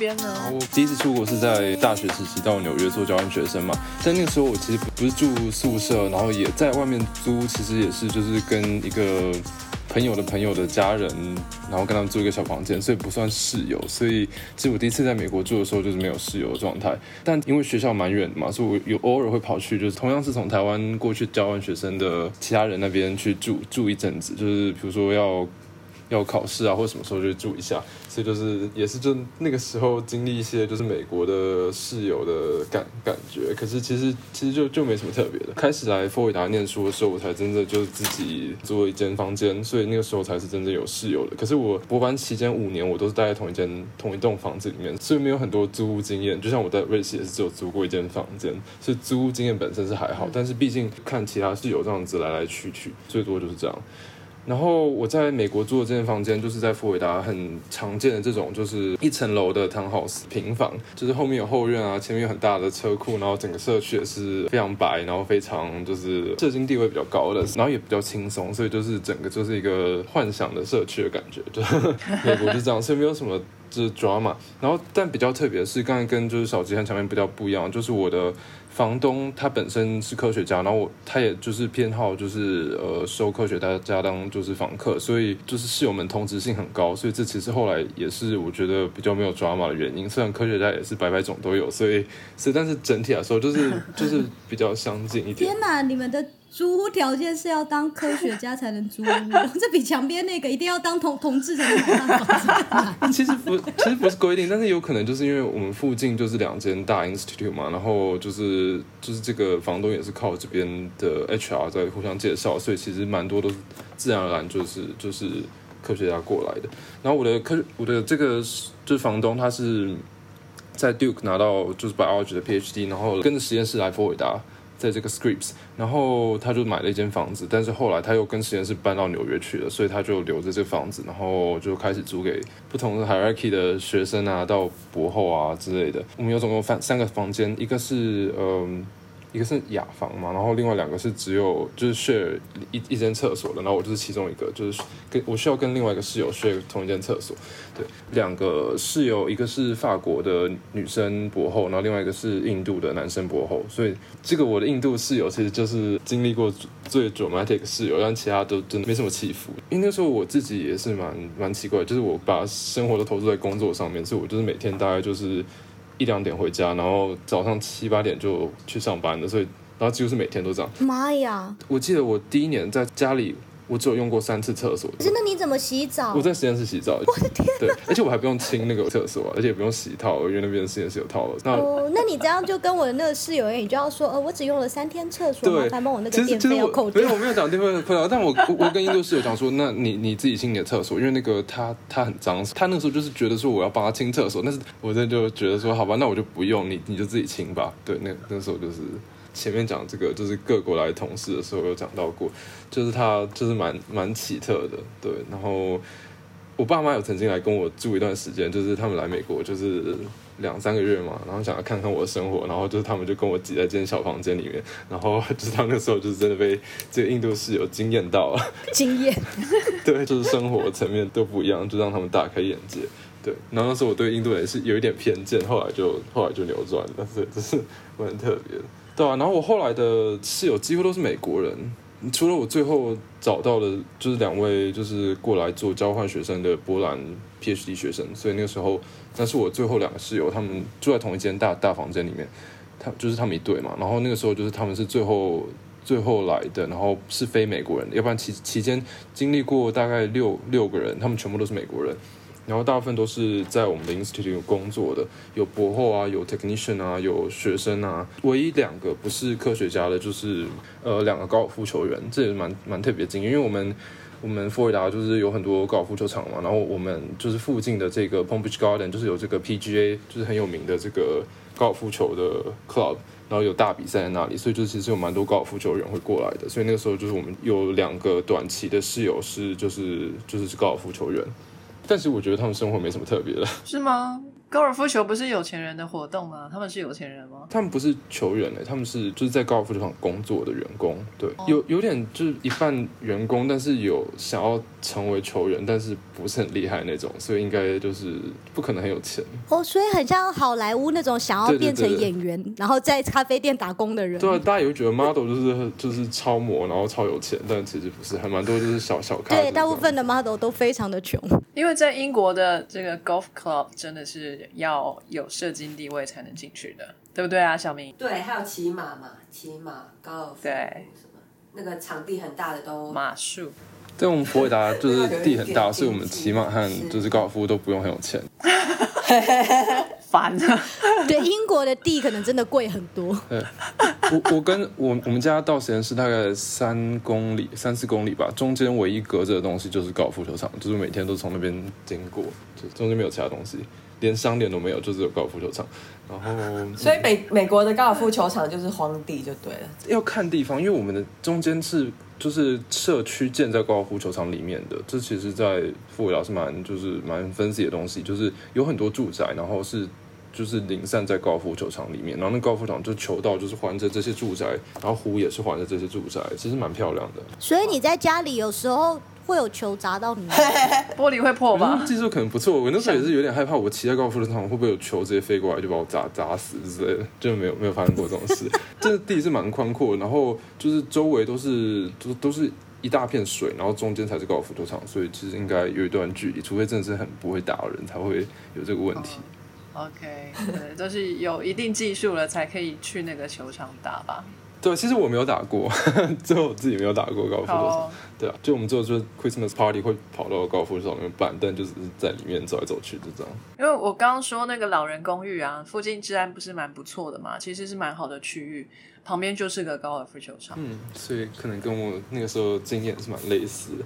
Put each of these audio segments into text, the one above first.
边呢？我第一次出国是在大学时期到纽约做交换学生嘛，在那个时候我其实不是住宿舍，然后也在外面租，其实也是就是跟一个朋友的朋友的家人，然后跟他们住一个小房间，所以不算室友。所以其实我第一次在美国住的时候就是没有室友的状态，但因为学校蛮远的嘛，所以我有偶尔会跑去，就是同样是从台湾过去交换学生的其他人那边去住住一阵子，就是比如说要。要考试啊，或者什么时候就住一下，所以就是也是就那个时候经历一些就是美国的室友的感感觉，可是其实其实就就没什么特别的。开始来佛罗里达念书的时候，我才真的就是自己租了一间房间，所以那个时候才是真正有室友的。可是我博班期间五年，我都是待在同一间同一栋房子里面，所以没有很多租屋经验。就像我在瑞士也是只有租过一间房间，所以租屋经验本身是还好，但是毕竟看其他室友这样子来来去去，最多就是这样。然后我在美国住的这间房间，就是在佛罗里达很常见的这种，就是一层楼的 townhouse 平房，就是后面有后院啊，前面有很大的车库，然后整个社区也是非常白，然后非常就是社经地位比较高的，然后也比较轻松，所以就是整个就是一个幻想的社区的感觉，就美国就这样，所以没有什么就是 drama。然后但比较特别的是，刚才跟就是小吉和前面比较不一样，就是我的。房东他本身是科学家，然后我他也就是偏好就是呃收科学家当就是房客，所以就是室友们通知性很高，所以这其实后来也是我觉得比较没有抓马的原因。虽然科学家也是百百种都有，所以所以但是整体来说就是就是比较相近一点。天哪，你们的。租屋条件是要当科学家才能租屋，这比墙边那个一定要当同同志才能当。其实不，其实不是规定，但是有可能就是因为我们附近就是两间大 institute 嘛，然后就是就是这个房东也是靠这边的 HR 在互相介绍，所以其实蛮多都是自然而然就是就是科学家过来的。然后我的科我的这个就是房东，他是在 Duke 拿到就是 biology 的 PhD，然后跟着实验室来佛罗里达。在这个 Scripps，然后他就买了一间房子，但是后来他又跟实验室搬到纽约去了，所以他就留着这房子，然后就开始租给不同的 Hierarchy 的学生啊，到博后啊之类的。我们有总共三三个房间，一个是嗯。一个是雅房嘛，然后另外两个是只有就是 share 一一间厕所的，然后我就是其中一个，就是跟我需要跟另外一个室友 share 同一间厕所。对，两个室友，一个是法国的女生博后，然后另外一个是印度的男生博后。所以这个我的印度室友其实就是经历过最 dramatic 室友，但其他都真的没什么起伏。因为那时候我自己也是蛮蛮奇怪，就是我把生活都投入在工作上面，所以我就是每天大概就是。一两点回家，然后早上七八点就去上班的，所以然后几乎是每天都这样。妈呀！我记得我第一年在家里。我只有用过三次厕所。可是那？你怎么洗澡？我在实验室洗澡。我的天！对，而且我还不用清那个厕所，而且也不用洗套，因为那边实验室有套了。那哦，那你这样就跟我的那个室友一样，你就要说，呃，我只用了三天厕所，麻烦帮我那个电费要扣掉。没有，我没有讲电费扣掉，但我我跟印度室友讲说，那你你自己清你的厕所，因为那个他他很脏，他那个时候就是觉得说我要帮他清厕所，但是我这就觉得说，好吧，那我就不用你，你就自己清吧。对，那那时候就是。前面讲这个就是各国来同事的时候有讲到过，就是他就是蛮蛮奇特的，对。然后我爸妈有曾经来跟我住一段时间，就是他们来美国就是两三个月嘛，然后想要看看我的生活，然后就是他们就跟我挤在这间小房间里面，然后就是他那时候就是真的被这个印度室友惊艳到了，惊艳，对，就是生活层面都不一样，就让他们大开眼界，对。然后那时候我对印度人是有一点偏见，后来就后来就扭转了，所以这是蛮特别的。对啊，然后我后来的室友几乎都是美国人，除了我最后找到的，就是两位就是过来做交换学生的波兰 PhD 学生，所以那个时候那是我最后两个室友，他们住在同一间大大房间里面，他就是他们一对嘛，然后那个时候就是他们是最后最后来的，然后是非美国人，要不然期期间经历过大概六六个人，他们全部都是美国人。然后大部分都是在我们的 institute 工作的，有博后啊，有 technician 啊，有学生啊。唯一两个不是科学家的，就是呃两个高尔夫球员，这也蛮蛮特别经验。因为我们我们佛罗里达就是有很多高尔夫球场嘛，然后我们就是附近的这个 Palm Beach Garden 就是有这个 PGA 就是很有名的这个高尔夫球的 club，然后有大比赛在那里，所以就其实有蛮多高尔夫球员会过来的。所以那个时候就是我们有两个短期的室友是就是就是高尔夫球员。但是我觉得他们生活没什么特别的，是吗？高尔夫球不是有钱人的活动吗？他们是有钱人吗？他们不是球员嘞，他们是就是在高尔夫球场工作的员工，对，哦有有点就是一半员工，但是有想要成为球员，但是不是很厉害那种，所以应该就是不可能很有钱。哦，所以很像好莱坞那种想要变成对对演员，然后在咖啡店打工的人。对啊，大家也会觉得 model 就是就是超模，然后超有钱，但其实不是，还蛮多就是小小咖。对，大部分的 model 都非常的穷。因为在英国的这个 golf club 真的是要有社经地位才能进去的，对不对啊，小明？对，还有骑马嘛，骑马、高尔夫对什么，那个场地很大的都马术。在我们佛罗里达就是地很大，所以我们骑马和就是高尔夫都不用很有钱。烦啊！对，英国的地可能真的贵很多。对，我我跟我我们家到实验室大概三公里、三四公里吧，中间唯一隔着的东西就是高尔夫球场，就是每天都从那边经过，就中间没有其他东西，连商店都没有，就只有高尔夫球场。然后所以美美国的高尔夫球场就是荒地就对了。要看地方，因为我们的中间是就是社区建在高尔夫球场里面的，这其实，在富维岛是蛮就是蛮分析的东西，就是有很多住宅，然后是就是零散在高尔夫球场里面，然后那高尔夫球场就球道就是环着这些住宅，然后湖也是环着这些住宅，其实蛮漂亮的。所以你在家里有时候会有球砸到你，玻璃会破吧我觉得？技术可能不错，我那时候也是有点害怕，我骑在高尔夫球场会不会有球直接飞过来就把我砸砸死之类的，就没有没有发生过这种事。这地是蛮宽阔，然后就是周围都是都都是一大片水，然后中间才是高尔夫球场，所以其实应该有一段距离，除非真的是很不会打的人才会有这个问题。OK，对，都是有一定技术了才可以去那个球场打吧。对，其实我没有打过，最后我自己没有打过高尔夫球场。好，对啊，就我们最后就是 Christmas party 会跑到高尔夫球场里面办，但就只是在里面走来走去，就这样。因为我刚刚说那个老人公寓啊，附近治安不是蛮不错的嘛，其实是蛮好的区域，旁边就是个高尔夫球场。嗯，所以可能跟我那个时候经验是蛮类似的。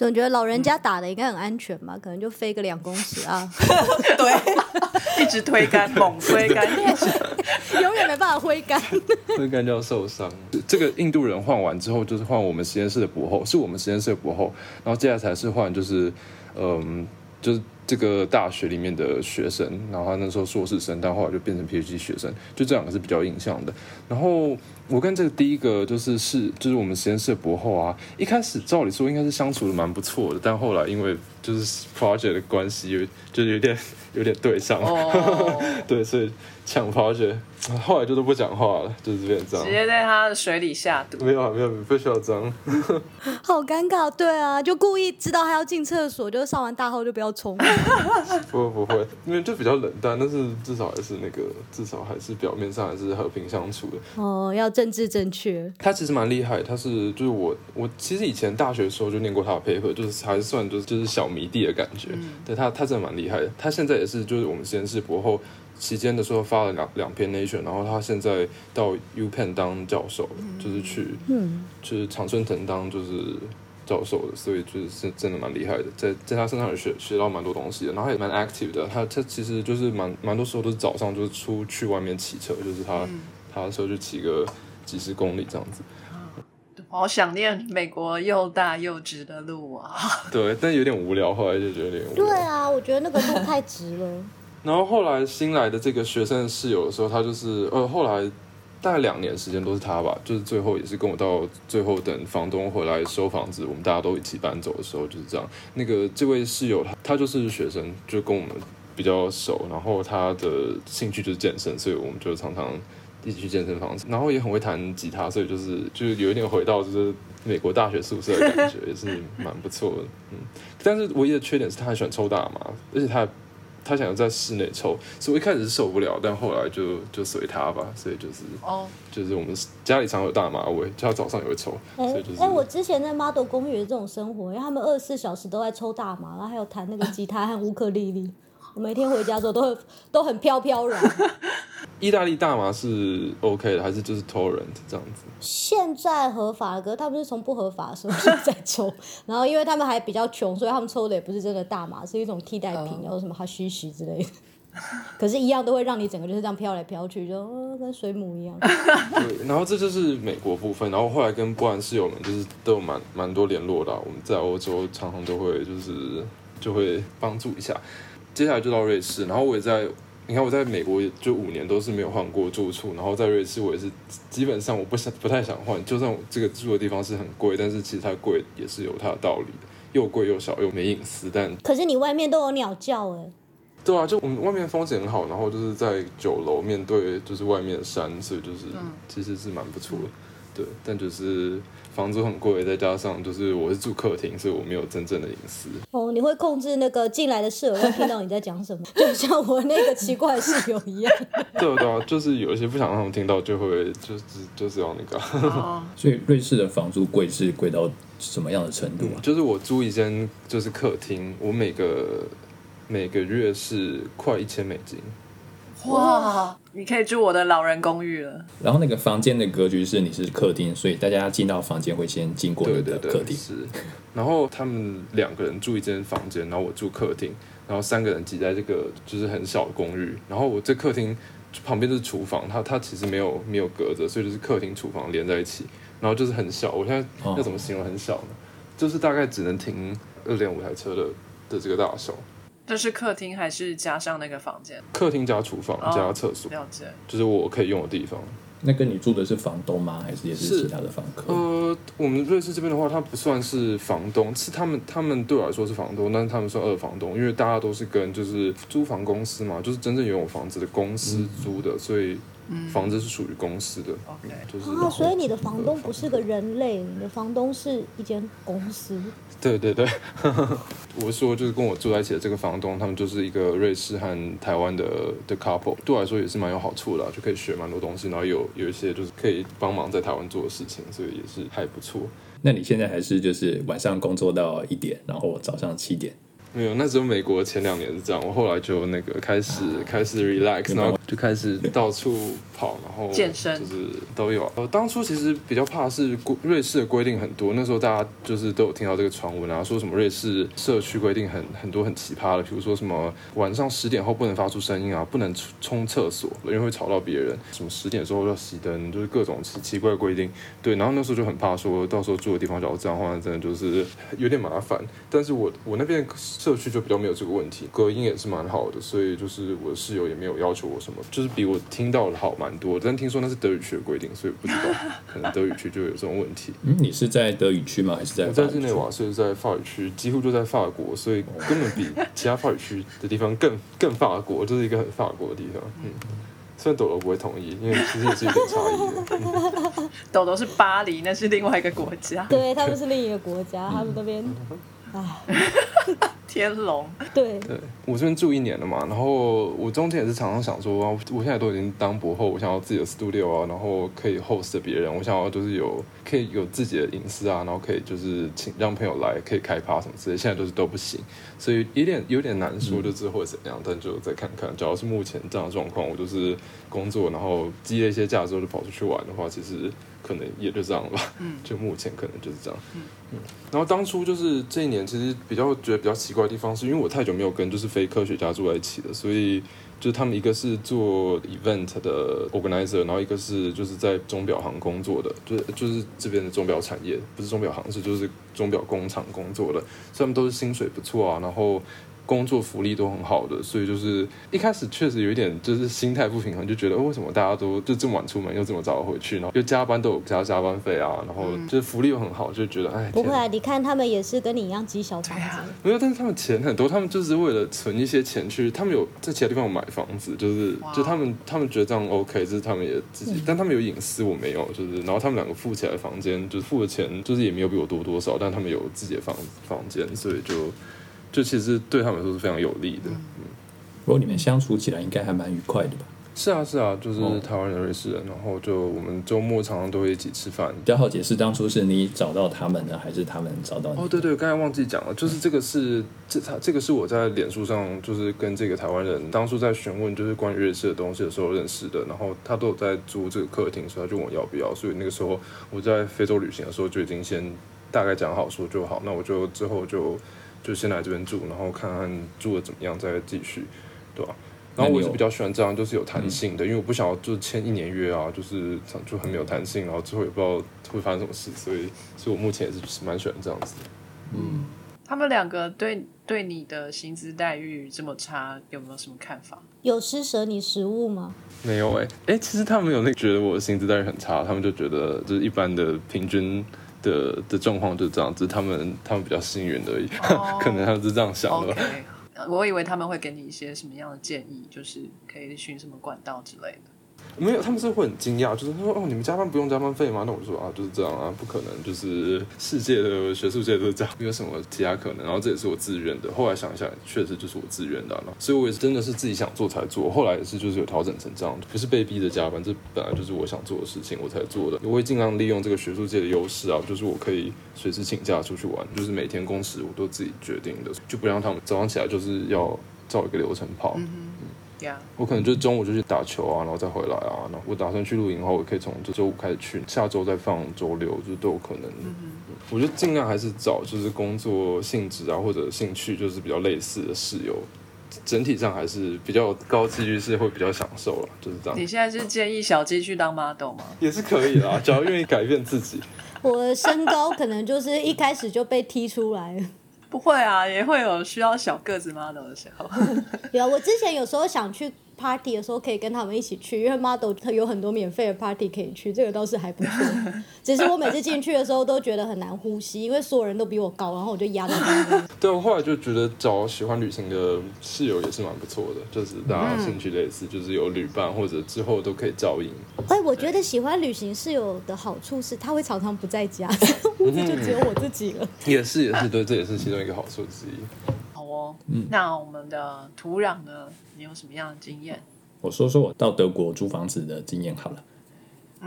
总觉得老人家打的应该很安全吧？可能就飞个两公尺啊，对，一直推杆，猛 推杆，永远没办法挥杆。挥杆就要受伤。这个印度人换完之后，就是换我们实验室的博后，是我们实验室的博后，然后接下来才是换就是，嗯，就是这个大学里面的学生，然后他那时候硕士生，但后来就变成 PhD 学生，就这两个是比较印象的。然后我跟这个第一个就是是就是我们实验室的博后啊，一开始照理说应该是相处的蛮不错的，但后来因为就是 project 的关系，有就是有点有点对上，哦，对，所以抢 project，后来就都不讲话了，就是变成这样直。接在他的水里下毒。没有啊，没有，不需要这样。好尴尬，对啊，就故意知道他要进厕所，就上完大号就不要冲。不会不会，因为就比较冷淡，但是至少还是那个，至少还是表面上还是和平相处的。哦，要政治正确。他其实蛮厉害，他是就是我我其实以前大学的时候就念过他的 paper，就是还算就是就是小迷弟的感觉。对他他真的蛮厉害的，他现在也是就是我们实验室博后期间的时候发了两两篇 Nation，然后他现在到 U Penn 当教授了，就是去嗯，就是常春藤当就是教授的，所以就是是真的蛮厉害的，在在他身上也学学到蛮多东西的，然后也蛮 active 的，他他其实就是蛮蛮多时候都是早上就是出去外面骑车，就是他、他的时候就骑个几十公里这样子，好想念美国又大又直的路啊！对，但有点无聊，后来就觉得有点无聊。对啊，我觉得那个路太直了。然后后来新来的这个学生的室友的时候，他就是呃，后来大概两年时间都是他吧，就是最后也是跟我到最后等房东回来收房子，我们大家都一起搬走的时候就是这样。那个这位室友他他就是学生，就跟我们比较熟，然后他的兴趣就是健身，所以我们就常常一起去健身房，然后也很会弹吉他，所以就是就是有一点回到就是美国大学宿舍的感觉，也是蛮不错的。嗯，但是唯一的缺点是他很喜欢抽大麻，而且他他想要在室内抽，所以我一开始是受不了，但后来就就随他吧，所以就是哦，就是我们家里常有大麻味，就他早上也会抽，哎所以就是哎，我之前在 model 公寓这种生活，因为他们二十四小时都在抽大麻，然后还有弹那个吉他和乌克丽丽。我每天回家的时候都很都很飘飘然。意大利大麻是 OK 的，还是就是 torrent 这样子？现在合法了，可是他们是从不合法的时候就在抽，然后因为他们还比较穷，所以他们抽的也不是真的大麻，是一种替代品，叫做什么哈须须之类的。可是，一样都会让你整个就是这样飘来飘去，就、哦、跟水母一样。对，然后这就是美国部分，然后后来跟波兰室友们就是都有蛮蛮多联络的啊、我们在欧洲常常都会就是就会帮助一下。接下来就到瑞士，然后我也在，你看我在美国就五年都是没有换过住处，然后在瑞士我也是基本上我不想不太想换，就算这个住的地方是很贵，但是其实它贵也是有它的道理的，又贵又小又没隐私，但可是你外面都有鸟叫哎、对啊，就我们外面风景很好，然后就是在酒楼面对就是外面的山，所以就是、其实是蛮不错的。对，但就是房租很贵，再加上就是我是住客厅，所以我没有真正的隐私。哦，你会控制那个进来的室友要听到你在讲什么，就像我那个奇怪的室友一样。对啊对啊，就是有一些不想让他们听到，就会就是就是要那个，哦，所以瑞士的房租贵是贵到什么样的程度啊？就是我租一间就是客厅，我每个每个月是快一千美金。哇，你可以住我的老人公寓了。然后那个房间的格局是你是客厅，所以大家进到房间会先经过你对对对，的客厅。是。然后他们两个人住一间房间，然后我住客厅，然后三个人挤在这个就是很小的公寓。然后我这客厅旁边就是厨房，它它其实没有没有隔着，所以就是客厅厨房连在一起，然后就是很小。我现在哦要怎么形容很小呢？就是大概只能停二点五台车的的这个大小。这是客厅还是加上那个房间？客厅加厨房哦加厕所，了解。就是我可以用的地方。那跟你住的是房东吗？还是也是是其他的房客？呃，我们瑞士这边的话，他不算是房东，是他们他们对我来说是房东，但是他们算二房东，因为大家都是跟就是租房公司嘛，就是真正拥有房子的公司租的，所以房子是属于公司的，OK，就是、啊，所以你的房东不是个人类，你的房东是一间公司。对对对，我是说就是跟我住在一起的这个房东，他们就是一个瑞士和台湾的的 couple，对我来说也是蛮有好处的啊、就可以学蛮多东西，然后有有一些就是可以帮忙在台湾做的事情，所以也是还不错。那你现在还是就是晚上工作到一点，然后早上七点，没有，那时候美国前两年是这样，我后来就那个开始开始 relax，然后就开始到处跑，然后健身就是都有啊。呃，当初其实比较怕是规瑞士的规定很多，那时候大家就是都有听到这个传闻啊，说什么瑞士社区规定很很多很奇葩的，比如说什么晚上十点后不能发出声音啊，不能冲冲厕所，因为会吵到别人，什么十点之后要熄灯，就是各种奇奇怪的规定。对，然后那时候就很怕说到时候住的地方假如这样的话，真的就是有点麻烦。但是我我那边社区就比较没有这个问题，隔音也是蛮好的，所以就是我的室友也没有要求我什么，就是比我听到的好蛮多。但听说那是德语区的规定，所以不知道可能德语区就有这种问题。嗯，你是在德语区吗？还是在我法语区？在日内瓦，所以在法语区，几乎就在法国，所以根本比其他法语区的地方更更法国，就是一个很法国的地方。嗯，虽然朵朵不会同意，因为其实也是有点差异的。嗯豆豆是巴黎，那是另外一个国家。对他们是另一个国家，他们那边，唉，天龙，对，对我这边住一年了嘛，然后我中间也是常常想说，啊我现在都已经当博后，我想要自己的 studio 啊，然后可以 host 别人，我想要就是有可以有自己的隐私啊，然后可以就是请让朋友来，可以开趴什么之类，现在都是都不行，所以有点有点难说，就之后会怎样，但就再看看。只要是目前这样的状况，我就是工作，然后积累一些假之后就跑出去玩的话，其实可能也就这样了吧。嗯，就目前可能就是这样。嗯然后当初就是这一年，其实比较觉得比较奇怪的地方，是因为我太久没有跟就是非科学家住在一起了，所以就是他们一个是做 event 的 organizer，然后一个是就是在钟表行工作的，就是就是这边的钟表产业，不是钟表行，是就是钟表工厂工作的，所以他们都是薪水不错啊，然后。工作福利都很好的，所以就是一开始确实有一点就是心态不平衡，就觉得、哦为什么大家都就这么晚出门，又这么早回去，然后又加班都有加加班费啊，然后就是福利又很好，就觉得哎，不会啊，你看他们也是跟你一样积小房子，没有，但是他们钱很多，他们就是为了存一些钱去，他们有在其他地方有买房子，就是就他们他们觉得这样 OK，就是他们也自己，但他们有隐私，我没有，就是然后他们两个付起来的房间，就是付的钱就是也没有比我多多少，但他们有自己的房房间，所以就就其实对他们来说是非常有利的。嗯不过你们相处起来应该还蛮愉快的吧？是啊是啊，就是哦台湾人、瑞士人，然后就我们周末常常都会一起吃饭，比较好解释当初是你找到他们呢，还是他们找到你？哦，对对，刚才忘记讲了，就是这个是这他这个是我在脸书上就是跟这个台湾人当初在询问就是关于瑞士的东西的时候认识的，然后他都有在租这个客厅，所以他就问我要不要，所以那个时候我在非洲旅行的时候就已经先大概讲好说就好，那我就之后就就先来这边住，然后看看住的怎么样再继续，对吧、然后我也是比较喜欢这样，就是有弹性的，因为我不想要就是签一年约啊，就是就很没有弹性，然后之后也不知道会发生什么事，所以所以我目前也是蛮喜欢这样子的。他们两个对对你的薪资待遇这么差，有没有什么看法？有施舍你食物吗？没有哎、哎、其实他们有那觉得我的薪资待遇很差，他们就觉得就是一般的平均的的状况就这样，只是他们他们比较幸运而已，哦 可能他们是这样想的 OK，吧。我以为他们会给你一些什么样的建议，就是可以寻什么管道之类的。没有，他们是会很惊讶，就是他说哦，你们加班不用加班费吗？那我就说啊，就是这样啊，不可能，就是世界的学术界都是这样，没有什么其他可能。然后这也是我自愿的，后来想一下，确实就是我自愿的、啊，所以我也是真的是自己想做才做。后来也是就是有调整成这样，不是被逼着加班，这本来就是我想做的事情，我才做的。我会尽量利用这个学术界的优势啊，就是我可以随时请假出去玩，就是每天工时我都自己决定的，就不让他们早上起来就是要照一个流程跑。呀、我可能就中午就去打球啊，然后再回来啊。然后我打算去露营的话，我可以从这周五开始去，下周再放周六，就都有可能。我觉得尽量还是找就是工作性质啊或者兴趣就是比较类似的室友，整体上还是比较高几率是会比较享受了，就是这样你。现在是建议小鸡去当 model 吗？也是可以啦，只要愿意改变自己。我的身高可能就是一开始就被踢出来了。不会啊，也会有需要小个子 model 的时候。有，我之前有时候想去 party 的时候，可以跟他们一起去，因为 model 它有很多免费的 party 可以去，这个倒是还不错。只是我每次进去的时候都觉得很难呼吸，因为所有人都比我高，然后我就压在那边。对，我后来就觉得找喜欢旅行的室友也是蛮不错的，就是大家兴趣类似，就是有旅伴或者之后都可以照应。哎，我觉得喜欢旅行室友的好处是，他会常常不在家，屋子就只有我自己了。也是也是，对，这也是其中一个好处之一。好哦，那我们的土壤呢？你有什么样的经验？我说说我到德国租房子的经验好了，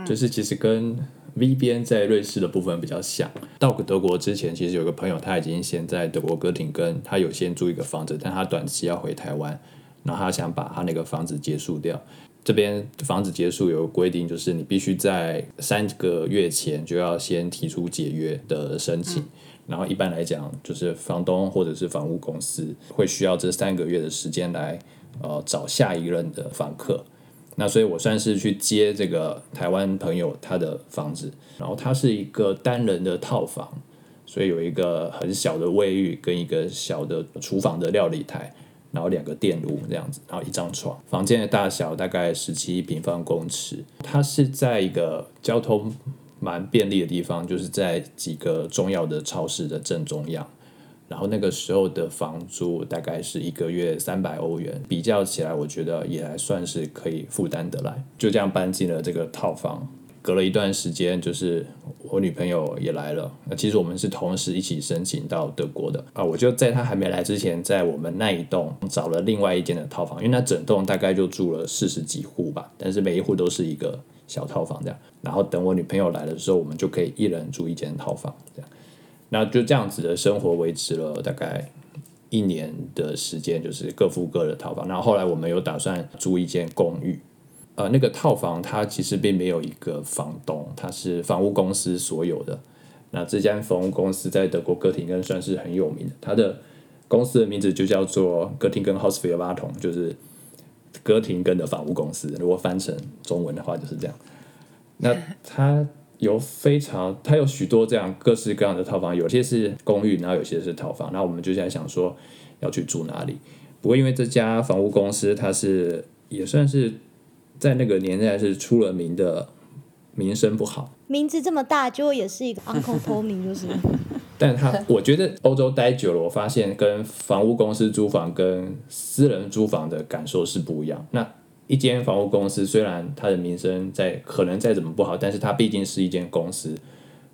就是其实跟 V 边在瑞士的部分比较像。到德国之前，其实有个朋友他已经先在德国哥廷根，他有先租一个房子，但他短期要回台湾，然后他想把他那个房子结束掉。这边房子结束有个规定，就是你必须在三个月前就要先提出解约的申请。然后一般来讲，就是房东或者是房屋公司会需要这三个月的时间来呃找下一任的房客。那所以我算是去接这个台湾朋友他的房子，然后它是一个单人的套房，所以有一个很小的卫浴跟一个小的厨房的料理台，然后两个电炉这样子，然后一张床。房间的大小大概十七平方公尺，它是在一个交通蛮便利的地方，就是在几个重要的超市的正中央。然后那个时候的房租大概是一个月三百欧元，比较起来，我觉得也还算是可以负担得来。就这样搬进了这个套房。隔了一段时间，就是我女朋友也来了。那其实我们是同时一起申请到德国的啊。我就在她还没来之前，在我们那一栋找了另外一间的套房，因为那整栋大概就住了四十几户吧，但是每一户都是一个小套房这样。然后等我女朋友来的时候，我们就可以一人住一间套房这样。那就这样子的生活维持了大概一年的时间，就是各付各的套房。然后后来我们有打算租一间公寓，呃，那个套房它其实并没有一个房东，它是房屋公司所有的。那这间房屋公司在德国哥廷根算是很有名的，它的公司的名字就叫做哥廷根 Hausfir 拉同，就是哥廷根的房屋公司。如果翻成中文的话就是这样。那 它有非常，它有许多这样各式各样的套房，有些是公寓，然后有些是套房。然后我们就在想说要去住哪里。不过因为这家房屋公司它是也算是在那个年代是出了名的名声不好，名字这么大，结果也是一个 Uncle Tommy，就是但他 我觉得欧洲待久了，我发现跟房屋公司租房跟私人租房的感受是不一样。那一间房屋公司虽然它的名声在可能再怎么不好，但是它毕竟是一间公司，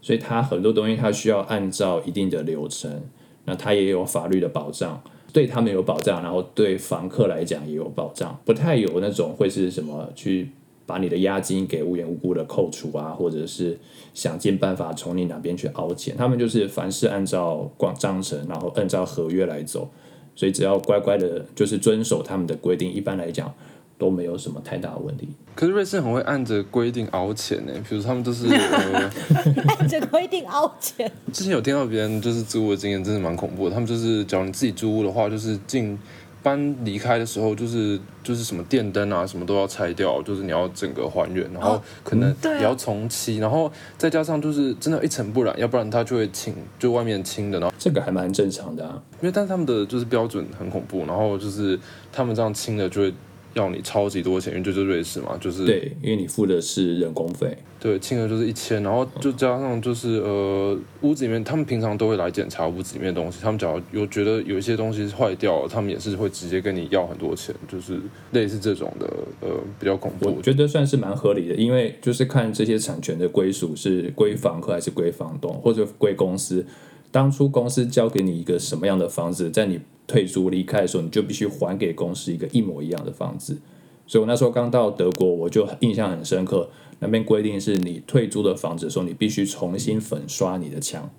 所以它很多东西它需要按照一定的流程，那它也有法律的保障，对他们有保障，然后对房客来讲也有保障，不太有那种会是什么去把你的押金给无缘无故的扣除啊，或者是想尽办法从你哪边去凹钱，他们就是凡事按照广章程，然后按照合约来走，所以只要乖乖的，就是遵守他们的规定，一般来讲都没有什么太大的问题。可是瑞士很会按着规定熬钱呢，比如他们都是、呃、按着规定凹钱。之前有听到别人就是租屋的经验，真的蛮恐怖的。他们就是，假如你自己租屋的话，就是进搬离开的时候，就是就是什么电灯啊，什么都要拆掉，就是你要整个还原，然后可能也要重漆，然后再加上就是真的，一尘不染，要不然它就会清，就外面清的，然后这个还蛮正常的啊。因为但是他们的就是标准很恐怖，然后就是他们这样清的就会要你超级多钱，因为这就是瑞士嘛，就是对，因为你付的是人工费。对，金额就是一千，然后就加上就是呃，屋子里面他们平常都会来检查屋子里面的东西，他们只要有觉得有一些东西坏掉了，他们也是会直接跟你要很多钱，就是类似这种的呃比较恐怖我。觉得算是蛮合理的，因为就是看这些产权的归属是归房客还是归房东，或者归公司。当初公司交给你一个什么样的房子，在你退租离开的时候，你就必须还给公司一个一模一样的房子。所以我那时候刚到德国，我就印象很深刻，那边规定是你退租的房子的时候，你必须重新粉刷你的墙，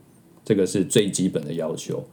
这个是最基本的要求。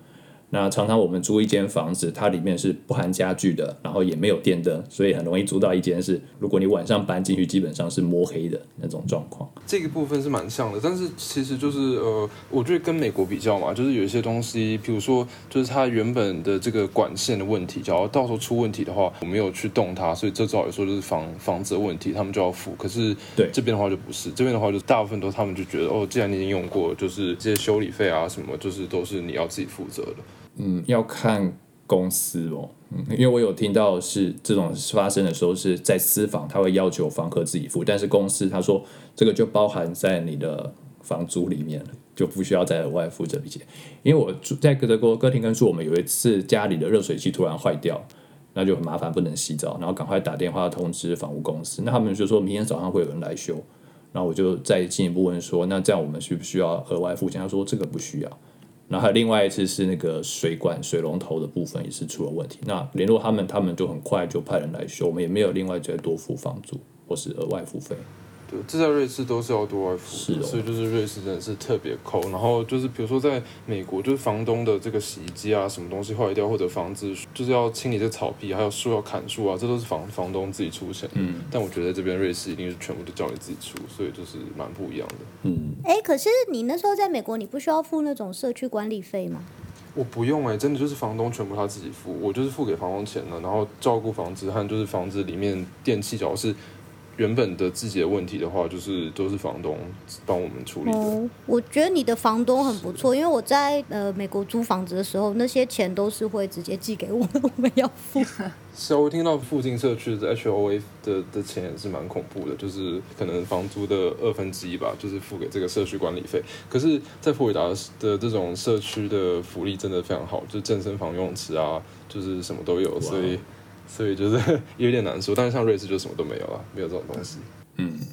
那常常我们租一间房子，它里面是不含家具的，然后也没有电灯，所以很容易租到一间是，如果你晚上搬进去，基本上是摸黑的那种状况。这个部分是蛮像的，但是其实就是呃，我觉得跟美国比较嘛，就是有一些东西，比如说就是它原本的这个管线的问题，假如到时候出问题的话，我没有去动它，所以这照理说就是房房子的问题，他们就要付。可是对这边的话就不是，这边的话就大部分都他们就觉得哦，既然你已经用过，就是这些修理费啊什么，就是都是你要自己负责的。嗯，要看公司哦，嗯，因为我有听到是这种发生的时候是在私房，他会要求房客自己付，但是公司他说这个就包含在你的房租里面了，就不需要再额外付这笔钱。因为我住在德国哥廷根住，我们有一次家里的热水器突然坏掉，那就很麻烦，不能洗澡，然后赶快打电话通知房屋公司，那他们就说明天早上会有人来修，然后我就再进一步问说，那这样我们需不需要额外付钱？他说这个不需要。然后还有另外一次是那个水管水龙头的部分也是出了问题，那联络他们，他们就很快就派人来修，我们也没有另外再多付房租或是额外付费。对，这在瑞士都是要多外付的，是哦所以就是瑞士真的是特别抠。然后就是比如说在美国，就是房东的这个洗衣机啊，什么东西坏掉，或者房子就是要清理这草皮，还有树要砍树啊，这都是房房东自己出钱。嗯，但我觉得这边瑞士一定是全部都叫你自己出，所以就是蛮不一样的。嗯，哎，可是你那时候在美国，你不需要付那种社区管理费吗？我不用哎、真的就是房东全部他自己付，我就是付给房东钱了，然后照顾房子和就是房子里面电器，只要是原本的自己的问题的话，就是都是房东帮我们处理的。哦，我觉得你的房东很不错，因为我在呃美国租房子的时候，那些钱都是会直接寄给我们，我们要付。是啊，我听到附近社区的 HOA 的的钱也是蛮恐怖的，就是可能房租的二分之一吧，就是付给这个社区管理费。可是，在佛罗里达的这种社区的福利真的非常好，就是健身房、游泳池啊，就是什么都有，所以所以就是 有点难说。但是像瑞士就什么都没有啊，没有这种东西。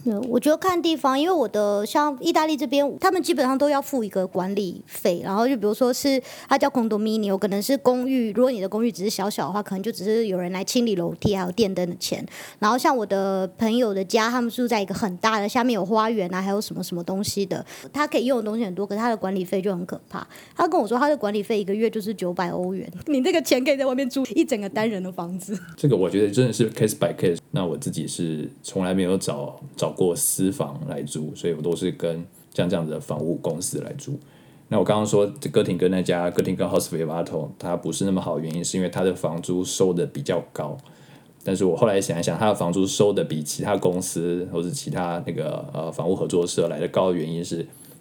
对，我觉得看地方，因为我的像意大利这边，他们基本上都要付一个管理费，然后就比如说是它叫 condominio，可能是公寓，如果你的公寓只是小小的话，可能就只是有人来清理楼梯还有电灯的钱。然后像我的朋友的家，他们住在一个很大的，下面有花园啊，还有什么什么东西的，他可以用的东西很多，可是他的管理费就很可怕。他跟我说，他的管理费一个月就是九百欧元，你那个钱可以在外面租一整个单人的房子。这个我觉得真的是 case by case。那我自己是从来没有找找过私房来租，所以我都是跟像这样子的房屋公司来租。那我刚刚说哥廷根那家哥廷根 House Vivato，它不是那么好，的原因是因为它的房租收的比较高。但是我后来想一想，它的房租收的比其他公司或者其他那个呃房屋合作社来的高的原因是，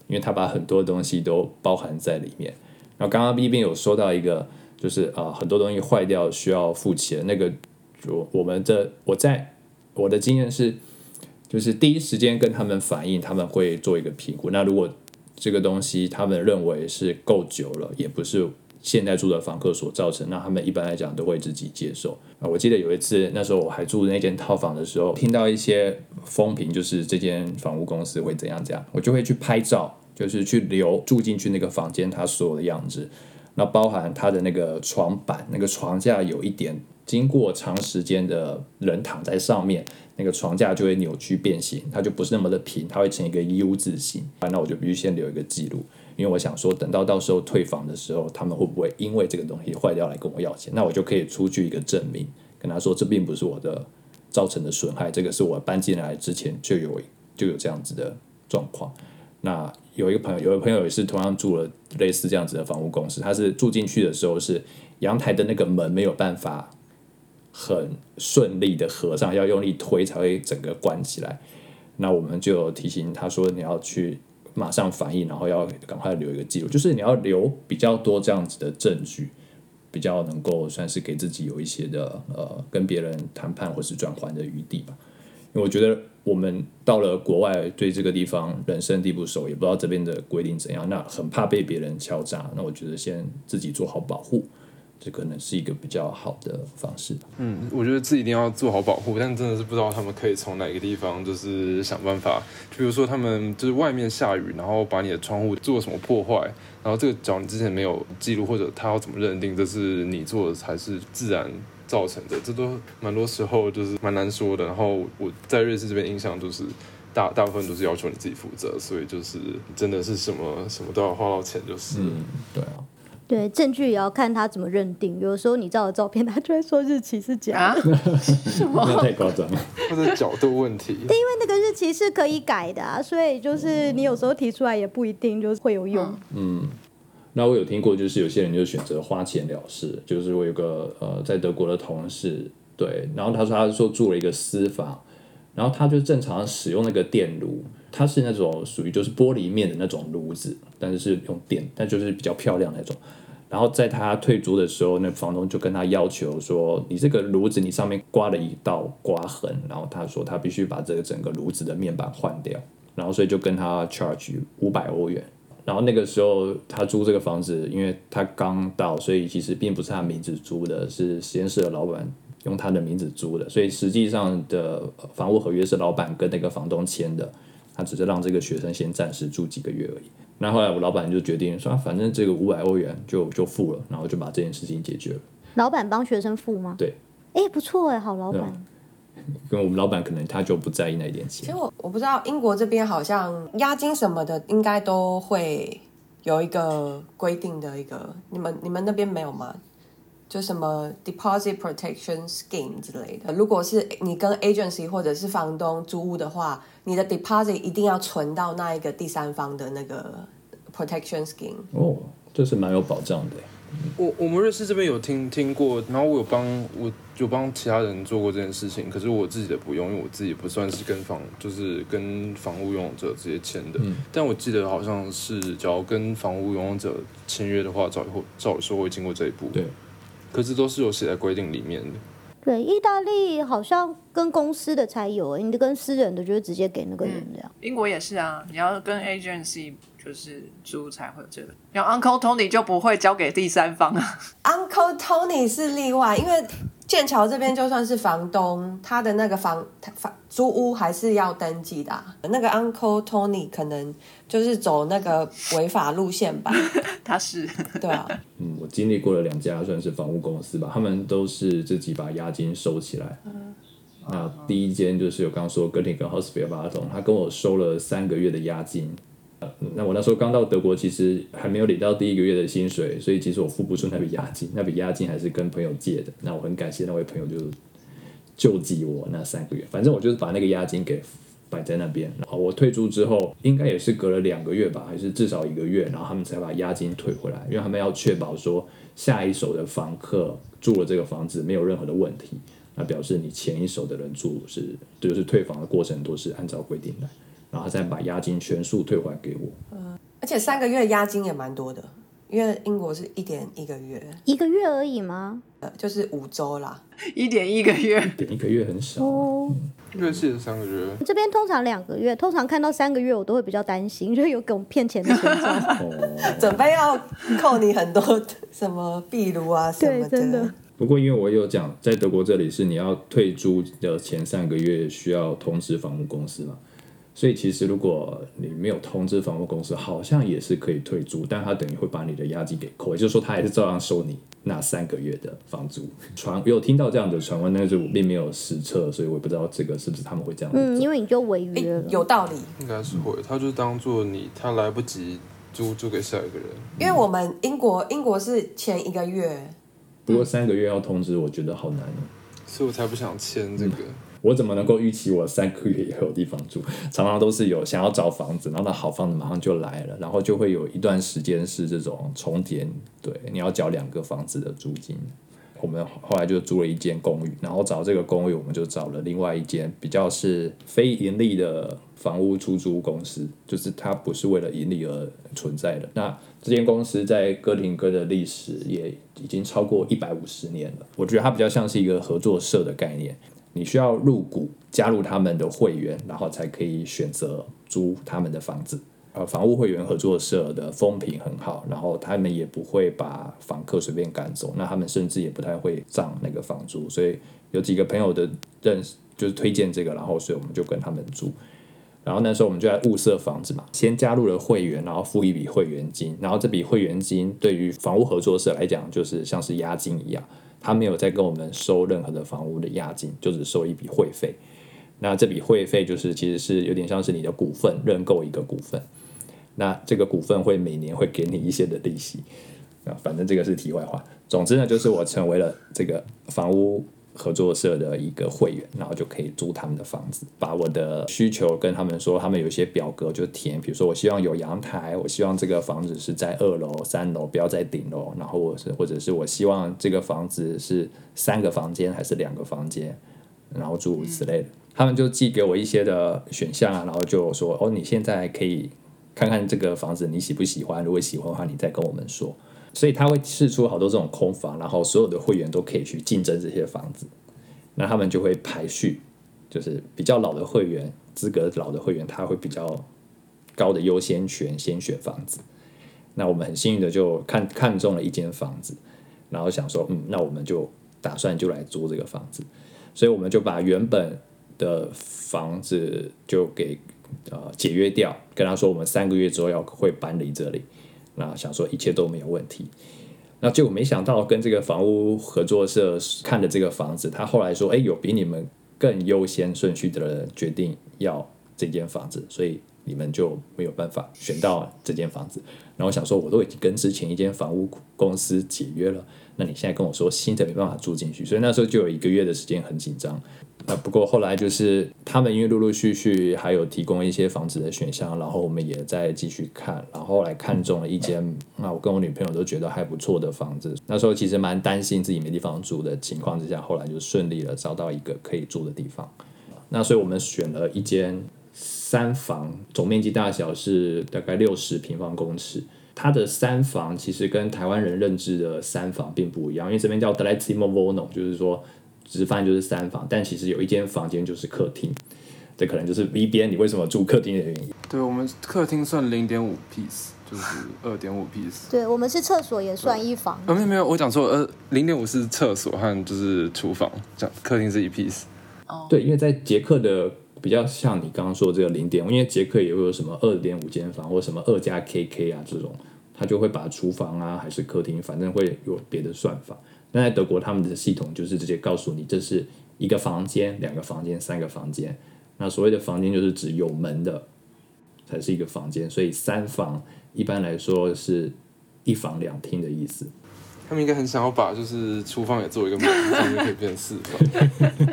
因为它把很多东西都包含在里面。然后刚刚 B 边有说到一个，就是呃很多东西坏掉需要付钱，那个我我们的我在我的经验是，就是第一时间跟他们反映，他们会做一个评估。那如果这个东西他们认为是够久了，也不是现在住的房客所造成，那他们一般来讲都会自己接受。啊，我记得有一次，那时候我还住那间套房的时候，听到一些风评，就是这间房屋公司会怎样怎样，我就会去拍照，就是去留住进去那个房间它所有的样子。那包含它的那个床板、那个床架有一点经过长时间的人躺在上面，那个床架就会扭曲变形，它就不是那么的平，它会成一个 U 字形。那我就必须先留一个记录，因为我想说，等到到时候退房的时候，他们会不会因为这个东西坏掉来跟我要钱？那我就可以出具一个证明，跟他说这并不是我的造成的损害，这个是我搬进来之前就有就有这样子的状况。那有一个朋友，有个朋友也是同样住了类似这样子的房屋公司，他是住进去的时候是阳台的那个门没有办法很顺利的合上，要用力推才会整个关起来。那我们就提醒他说，你要去马上反应，然后要赶快留一个记录，就是你要留比较多这样子的证据，比较能够算是给自己有一些的呃跟别人谈判或是转换的余地吧。因为我觉得我们到了国外，对这个地方人生地不熟，也不知道这边的规定怎样，那很怕被别人敲诈。那我觉得先自己做好保护，这可能是一个比较好的方式。嗯，我觉得自己一定要做好保护，但真的是不知道他们可以从哪个地方就是想办法，比如说他们就是外面下雨，然后把你的窗户做什么破坏，然后这个脚你之前没有记录，或者他要怎么认定这是你做的还是自然造成的，这都蛮多时候就是蛮难说的。然后我在瑞士这边印象就是大大部分都是要求你自己负责，所以就是真的是什么什么都要花到钱，就是。对啊，对，证据也要看他怎么认定。有时候你照的照片，他就会说日期是假的，啊，那太夸张了。或者角度问题，因为那个日期是可以改的啊，所以就是你有时候提出来也不一定就是会有用。嗯，那我有听过，就是有些人就选择花钱了事，就是我有个呃在德国的同事，对，然后他说他说住了一个私房，然后他就正常使用那个电炉，它是那种属于就是玻璃面的那种炉子，但是是用电，但就是比较漂亮那种。然后在他退租的时候，那房东就跟他要求说：“你这个炉子，你上面刮了一道刮痕。”然后他说他必须把这个整个炉子的面板换掉，然后所以就跟他 charge 五百欧元。然后那个时候他租这个房子，因为他刚到，所以其实并不是他名字租的，是实验室的老板用他的名字租的，所以实际上的房屋合约是老板跟那个房东签的，他只是让这个学生先暂时住几个月而已。那后来我老板就决定说，啊、反正这个五百欧元就就付了，然后就把这件事情解决了。老板帮学生付吗？对，哎，不错哎，好老板。跟我们老板可能他就不在意那一点钱其实。我我不知道英国这边好像押金什么的，应该都会有一个规定的一个，你们你们那边没有吗？就什么 deposit protection scheme 之类的。如果是你跟 agency 或者是房东租屋的话，你的 deposit 一定要存到那一个第三方的那个 protection scheme。哦，这是蛮有保障的。我我们瑞士这边有听听过，然后我有帮我有帮其他人做过这件事情，可是我自己的不用，因为我自己不算是跟房就是跟房屋拥有者直接签的，但我记得好像是，只要跟房屋拥有者签约的话，照会照理说会经过这一步，对，可是都是有写在规定里面的。对，意大利好像跟公司的才有，你的跟私人的就是直接给那个人这样。英国也是啊，你要跟 agency 就是租才会有这个，像 Uncle Tony 就不会交给第三方啊。Uncle Tony 是例外，因为剑桥这边就算是房东，他的那个房房租屋还是要登记的啊、那个 Uncle Tony 可能就是走那个违法路线吧，他是对啊，嗯，我经历过了两家算是房屋公司吧，他们都是自己把押金收起来。那第一间就是我刚刚说格林跟 h o s p i t a l 同，他跟我收了三个月的押金。那我那时候刚到德国，其实还没有领到第一个月的薪水，所以其实我付不出那笔押金，那笔押金还是跟朋友借的。那我很感谢那位朋友就救济我那三个月，反正我就是把那个押金给摆在那边。然后我退租之后，应该也是隔了两个月吧，还是至少一个月，然后他们才把押金退回来，因为他们要确保说下一手的房客住了这个房子没有任何的问题，那表示你前一手的人住是就是退房的过程都是按照规定来，然后再把押金全数退还给我。嗯而且三个月押金也蛮多的，因为英国是一点一个月，一个月而已吗？呃，就是五周啦。一点一个月，点一个月很少，哦，瑞士的三个月，这边通常两个月，通常看到三个月我都会比较担心，就是有给我们骗钱的前兆。哦。准备要扣你很多什么壁炉啊什么对真的不过因为我有讲，在德国这里是你要退租的前三个月需要通知房屋公司嘛，所以其实如果你没有通知房屋公司，好像也是可以退租，但他等于会把你的押金给扣，也就是说他还是照样收你那三个月的房租。传有听到这样的传闻，但是我并没有实测，所以我也不知道这个是不是他们会这样。嗯，因为你就违约。有道理，应该是会，他就当做你他来不及租租给下一个人。因为我们英国英国是前一个月，不过三个月要通知，我觉得好难哦。所以我才不想签这个。我怎么能够预期我三个月以后有地方住？常常都是有想要找房子，然后那好房子马上就来了，然后就会有一段时间是这种重叠，对，你要缴两个房子的租金。我们后来就租了一间公寓，然后找这个公寓，我们就找了另外一间比较是非盈利的房屋出租公司，就是它不是为了盈利而存在的。那这间公司在哥廷根的历史也已经超过一百五十年了，我觉得它比较像是一个合作社的概念，你需要入股加入他们的会员，然后才可以选择租他们的房子。呃，房屋会员合作社的风评很好，然后他们也不会把房客随便赶走，那他们甚至也不太会涨那个房租，所以有几个朋友的认识就是推荐这个，然后所以我们就跟他们租。然后那时候我们就在物色房子嘛，先加入了会员，然后付一笔会员金，然后这笔会员金对于房屋合作社来讲，就是像是押金一样，他没有再跟我们收任何的房屋的押金，就只收一笔会费。那这笔会费就是其实是有点像是你的股份认购一个股份。那这个股份会每年会给你一些的利息，啊，反正这个是题外话。总之呢，就是我成为了这个房屋合作社的一个会员，然后就可以租他们的房子，把我的需求跟他们说，他们有一些表格就填，比如说我希望有阳台，我希望这个房子是在二楼、三楼，不要在顶楼，然后我是或者是我希望这个房子是三个房间还是两个房间，然后诸如此类的，他们就寄给我一些的选项啊，然后就说哦，你现在可以。看看这个房子你喜不喜欢？如果喜欢的话，你再跟我们说。所以他会试出好多这种空房，然后所有的会员都可以去竞争这些房子。那他们就会排序，就是比较老的会员，资格老的会员，他会比较高的优先权，先选房子。那我们很幸运的就看看中了一间房子，然后想说，嗯，那我们就打算就来租这个房子。所以我们就把原本的房子就给。呃，解约掉，跟他说我们三个月之后要会搬离这里，那想说一切都没有问题，那结果没想到跟这个房屋合作社看的这个房子，他后来说，哎，有比你们更优先顺序的人决定要这间房子，所以你们就没有办法选到这间房子。然后想说，我都已经跟之前一间房屋公司解约了，那你现在跟我说新的没办法住进去，所以那时候就有一个月的时间很紧张。那不过后来就是他们因为陆陆续续还有提供一些房子的选项，然后我们也在继续看，然后来看中了一间，那我跟我女朋友都觉得还不错的房子。那时候其实蛮担心自己没地方住的情况之下，后来就顺利了找到一个可以住的地方。那所以我们选了一间三房，总面积大小是大概六十平方公尺。它的三房其实跟台湾人认知的三房并不一样，因为这边叫 d e l e t i m o v o n o 就是说。直翻就是三房，但其实有一间房间就是客厅，这可能就是 V 边你为什么住客厅的原因。对我们客厅算零点五 piece，就是二点五 piece。对我们是厕所也算一房。没有没有，我讲错，呃，零点五是厕所和就是厨房，讲客厅是一 piece。哦，对，因为在捷克的比较像你刚刚说的这个零点，因为捷克也会有什么二点五间房或什么二加 KK 啊这种，他就会把厨房啊还是客厅，反正会有别的算法。那在德国，他们的系统就是直接告诉你，这是一个房间、两个房间、三个房间。那所谓的房间，就是指有门的才是一个房间。所以三房一般来说是一房两厅的意思。他们应该很想要把就是厨房也做一个门，这样就可以变成四房。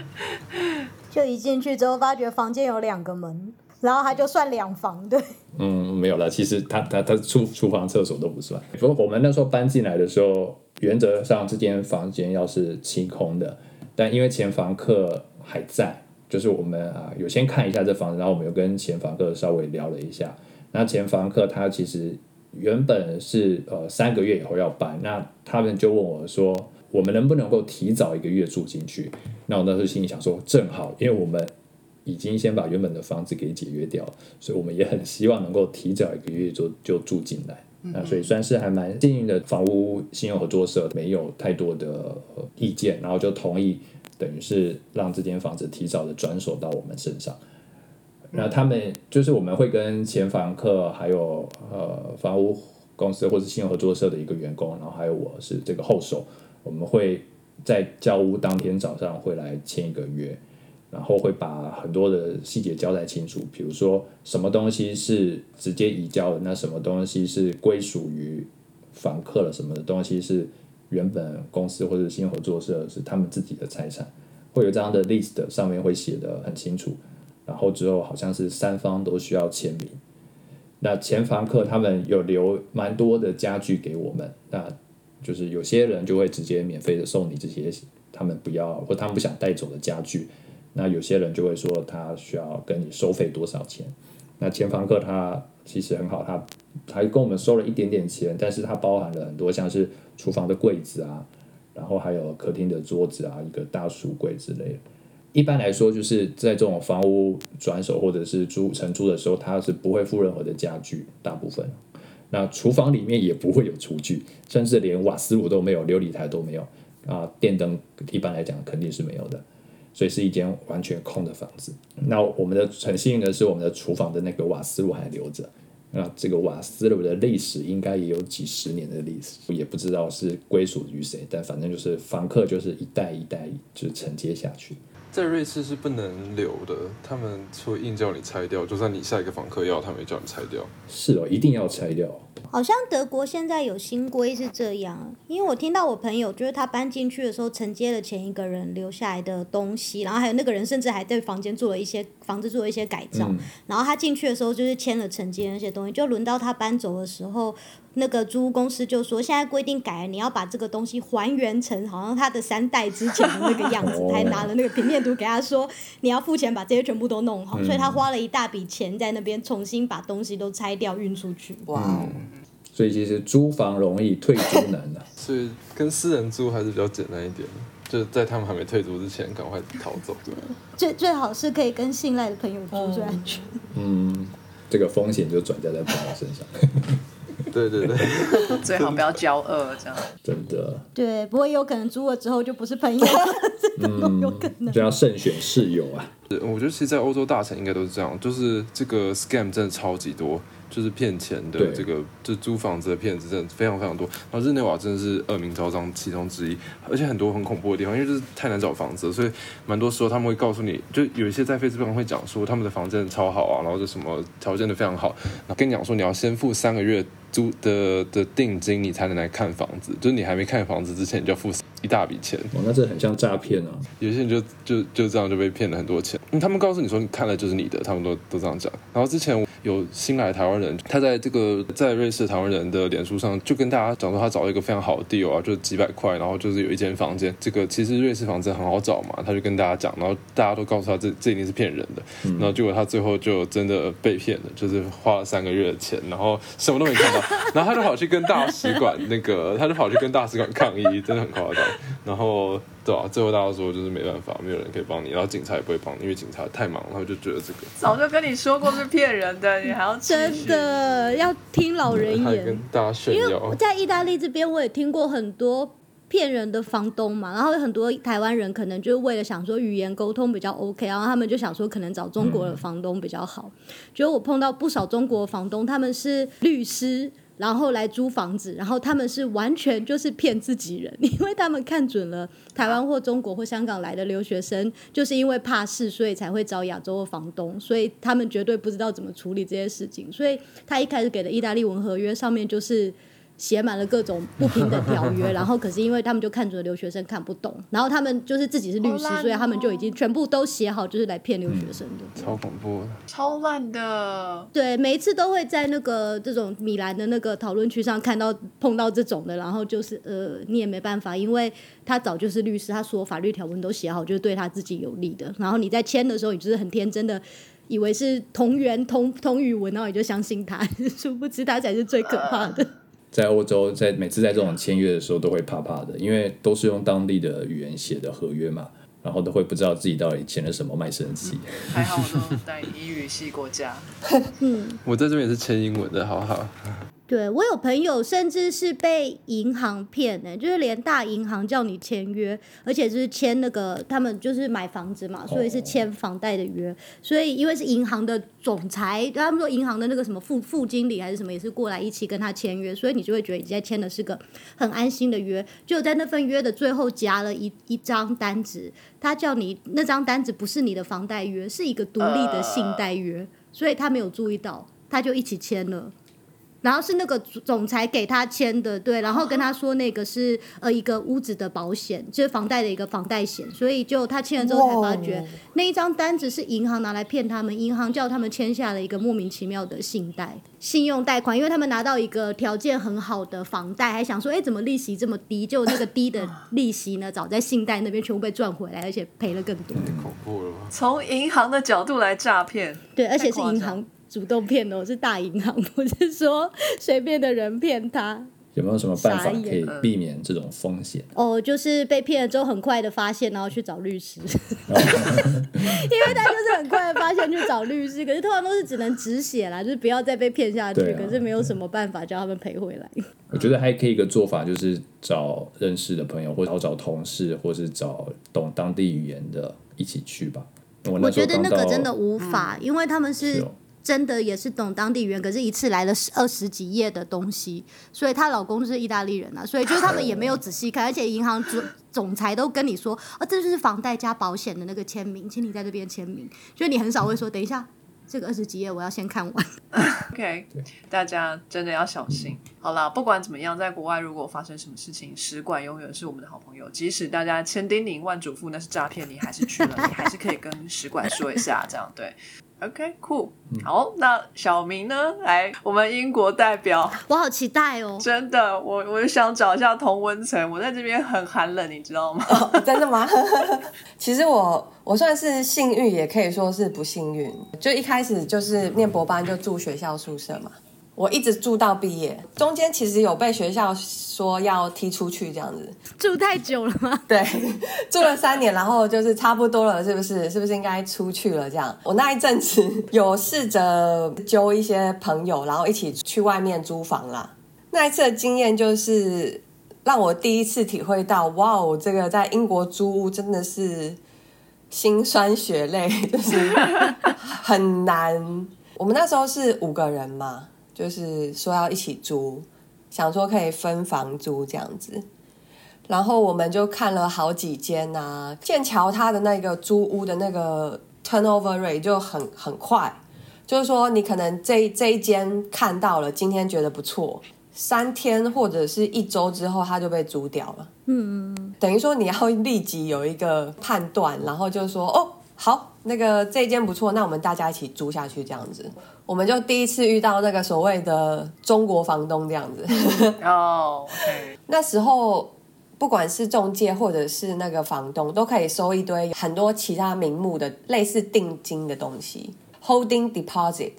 就一进去之后，发觉房间有两个门，然后他就算两房，对。嗯，没有了。其实他他他厨厨房、厕所都不算。不过我们那时候搬进来的时候。原则上，这间房间要是清空的，但因为前房客还在，就是我们啊有先看一下这房子，然后我们又跟前房客稍微聊了一下。那前房客他其实原本是呃三个月以后要搬，那他们就问我说，我们能不能够提早一个月住进去？那我那时候心里想说，正好，因为我们已经先把原本的房子给解约掉，所以我们也很希望能够提早一个月就就住进来。那所以算是还蛮幸运的，房屋信用合作社没有太多的意见，然后就同意，等于是让这间房子提早的转手到我们身上。那他们就是我们会跟前房客，还有呃房屋公司或者信用合作社的一个员工，然后还有我是这个后手，我们会在交屋当天早上会来签一个约。然后会把很多的细节交代清楚，比如说什么东西是直接移交的，那什么东西是归属于房客了，什么的东西是原本公司或者新合作社是他们自己的财产，会有这样的 list，上面会写的很清楚。然后之后好像是三方都需要签名。那前房客他们有留蛮多的家具给我们，那就是有些人就会直接免费的送你这些他们不要或他们不想带走的家具，那有些人就会说他需要跟你收费多少钱。那前房客他其实很好，他他跟我们收了一点点钱，但是他包含了很多像是厨房的柜子啊，然后还有客厅的桌子啊，一个大书柜之类的。一般来说，就是在这种房屋转手或者是租承租的时候，他是不会付任何的家具，大部分。那厨房里面也不会有厨具，甚至连瓦斯炉都没有，琉璃台都没有啊，电灯一般来讲肯定是没有的，所以是一间完全空的房子。那我们的很幸运的是，我们的厨房的那个瓦斯炉还留着。那这个瓦斯炉的历史应该也有几十年的历史，也不知道是归属于谁，但反正就是房客就是一代一代就承接下去。在瑞士是不能留的，他们会硬叫你拆掉，就算你下一个房客要，他们也叫你拆掉。是哦，一定要拆掉。好像德国现在有新规是这样，因为我听到我朋友就是他搬进去的时候承接了前一个人留下来的东西，然后还有那个人甚至还对房间做了一些房子做了一些改造，然后他进去的时候就是签了承接那些东西，就轮到他搬走的时候。那个租屋公司就说，现在规定改了，你要把这个东西还原成好像他的三代之前的那个样子。他还拿了那个平面图给他说，你要付钱把这些全部都弄好。所以他花了一大笔钱在那边重新把东西都拆掉运出去。哇，所以其实租房容易退租难啊。所以跟私人租还是比较简单一点，就是在他们还没退租之前赶快逃走。最最好是可以跟信赖的朋友租最安全。嗯，这个风险就转嫁在朋友身上。对对对，最好不要交恶，这样真的。对，不过有可能租了之后就不是朋友，这都有可能。就要慎选室友啊。我觉得其实，在欧洲大城应该都是这样，就是这个 scam 真的超级多，就是骗钱的这个，就租房子的骗子真的非常非常多。然后日内瓦真的是恶名昭彰其中之一，而且很多很恐怖的地方，因为就是太难找房子，所以蛮多时候他们会告诉你，就有一些在 Facebook 上会讲说他们的房真的超好啊，然后就什么条件都非常好，然后跟你讲说你要先付三个月。租的的定金，你才能来看房子。就是你还没看房子之前，你就要付一大笔钱。哦，那这很像诈骗啊！有些人就就就这样就被骗了很多钱。他们告诉你说你看了就是你的，他们都都这样讲。然后之前有新来台湾人，他在这个在瑞士台湾人的脸书上就跟大家讲说，他找了一个非常好的 deal 啊，就几百块，然后就是有一间房间。这个其实瑞士房子很好找嘛，他就跟大家讲，然后大家都告诉他这这一定是骗人的。然后结果他最后就真的被骗了，就是花了三个月的钱，然后什么都没看到。然后他就跑去跟大使馆那个，他就跑去跟大使馆抗议，真的很夸张。然后对啊，最后大家说就是没办法，没有人可以帮你，然后警察也不会帮你，因为警察太忙，他们就觉得这个早就跟你说过是骗人的，你还要真的要听老人言，跟大家炫耀。在意大利这边，我也听过很多。骗人的房东嘛，然后有很多台湾人可能就是为了想说语言沟通比较 OK，然后他们就想说可能找中国的房东比较好。就我碰到不少中国房东，他们是律师，然后来租房子，然后他们是完全就是骗自己人，因为他们看准了台湾或中国或香港来的留学生，就是因为怕事，所以才会找亚洲的房东，所以他们绝对不知道怎么处理这些事情，所以他一开始给的意大利文合约上面就是。写满了各种不平等条约，然后可是因为他们就看着留学生看不懂，然后他们就是自己是律师，所以他们就已经全部都写好，就是来骗留学生的。超恐怖，超烂的。对，每一次都会在那个这种米兰的那个讨论区上看到碰到这种的，然后就是呃，你也没办法，因为他早就是律师，他所有法律条文都写好，就是对他自己有利的。然后你在签的时候，你就是很天真的以为是同源同同语文，然后你就相信他，殊不知他才是最可怕的。在欧洲，在每次在这种签约的时候都会怕怕的，因为都是用当地的语言写的合约嘛，然后都会不知道自己到底签了什么卖身契。还好呢，在英语系国家。嗯，我在这边也是签英文的，好好。对我有朋友，甚至是被银行骗呢，就是连大银行叫你签约，而且是签那个他们就是买房子嘛，所以是签房贷的约。所以因为是银行的总裁，他们说银行的那个什么副副经理还是什么，也是过来一起跟他签约，所以你就会觉得你在签的是个很安心的约。就在那份约的最后夹了一一张单子，他叫你那张单子不是你的房贷约，是一个独立的信贷约，所以他没有注意到，他就一起签了。然后是那个总裁给他签的，对，然后跟他说那个是呃一个屋子的保险，就是房贷的一个房贷险，所以就他签了之后才发觉那一张单子是银行拿来骗他们，银行叫他们签下了一个莫名其妙的信贷、信用贷款，因为他们拿到一个条件很好的房贷，还想说，哎，怎么利息这么低？就那个低的利息呢，早在信贷那边全部被赚回来，而且赔了更多。恐怖了吧？从银行的角度来诈骗，对，而且是银行主动骗的我，是大银行，不是说随便的人骗他。有没有什么办法可以避免这种风险？哦，就是被骗了之后，很快的发现，然后去找律师，因为他就是很快的发现去找律师，可是通常都是只能止血啦，就是不要再被骗下去，啊可是没有什么办法叫他们赔回来。我觉得还可以一个做法，就是找认识的朋友，或者找同事，或是找懂当地语言的一起去吧。我我觉得那个真的无法，因为他们是真的也是懂当地语言，可是一次来了十二十几页的东西，所以她老公是意大利人啊，所以就是他们也没有仔细看，而且银行总总裁都跟你说，啊，这就是房贷加保险的那个签名，请你在这边签名，所以你很少会说，等一下。这个二十几页我要先看完。OK，大家真的要小心。好啦，不管怎么样，在国外如果发生什么事情，使馆永远是我们的好朋友。即使大家千叮咛万嘱咐那是诈骗，你还是去了，你还是可以跟使馆说一下，这样对。OK，cool、好，那小明呢？来，我们英国代表，我好期待哦！真的，我我想找一下同温层。我在这边很寒冷，你知道吗？真的吗？其实我我算是幸运，也可以说是不幸运。就一开始就是念博班就住学校宿舍嘛，我一直住到毕业，中间其实有被学校说要踢出去这样子。住太久了吗？对，住了三年，然后就是差不多了，是不是？是不是应该出去了？这样，我那一阵子有试着揪一些朋友，然后一起去外面租房啦。那一次的经验就是让我第一次体会到，哇哦，这个在英国租屋真的是心酸血泪，就是很难。我们那时候是五个人嘛，就是说要一起租，想说可以分房租这样子。然后我们就看了好几间啊，剑桥它的那个租屋的那个 turnover rate 就很很快，就是说你可能这这一间看到了，今天觉得不错，三天或者是一周之后它就被租掉了。嗯，等于说你要立即有一个判断，然后就说哦。好，那个这一间不错，那我们大家一起租下去这样子，我们就第一次遇到那个所谓的中国房东这样子。哦、那时候不管是中介或者是那个房东，都可以收一堆很多其他名目的类似定金的东西，holding deposit。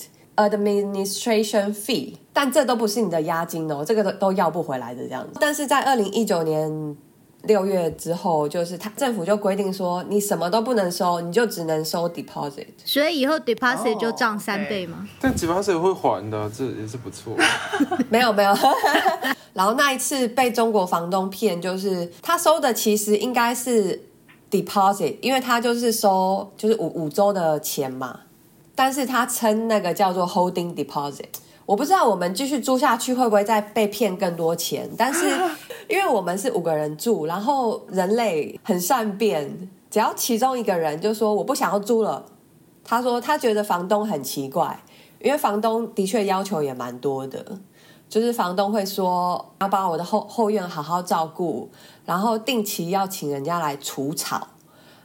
Administration fee，但这都不是你的押金哦，这个都都要不回来的这样子。但是在二零一九年六月之后，就是他政府就规定说，你什么都不能收，你就只能收 deposit。所以以后 deposit 哦就涨三倍吗？但 deposit 会还的，这也是不错。没 有没有，然后那一次被中国房东骗，就是他收的其实应该是 deposit，因为他就是收就是五五周的钱嘛，但是他称那个叫做 holding deposit。我不知道我们继续租下去会不会再被骗更多钱，但是 因为我们是五个人住，然后人类很善变，只要其中一个人就说我不想要租了，他说他觉得房东很奇怪，因为房东的确要求也蛮多的，就是房东会说要把我的后后院好好照顾，然后定期要请人家来除草。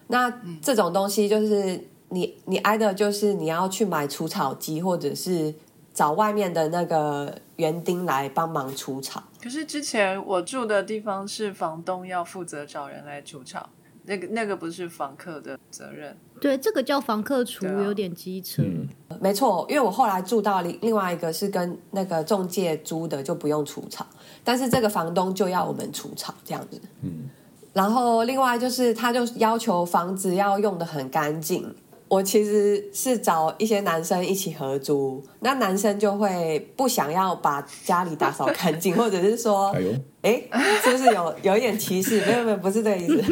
那这种东西就是你你挨的就是你要去买除草机，或者是找外面的那个园丁来帮忙除草。可是之前我住的地方是房东要负责找人来除草，那个那个不是房客的责任。对，这个叫房客除有点机车。嗯，没错，因为我后来住到另另外一个是跟那个中介租的，就不用除草，但是这个房东就要我们除草这样子。嗯，然后另外就是他就要求房子要用的很干净。我其实是找一些男生一起合租，那男生就会不想要把家里打扫干净，或者是说 哎是不是有有一点歧视？没有没有，不是这个意思。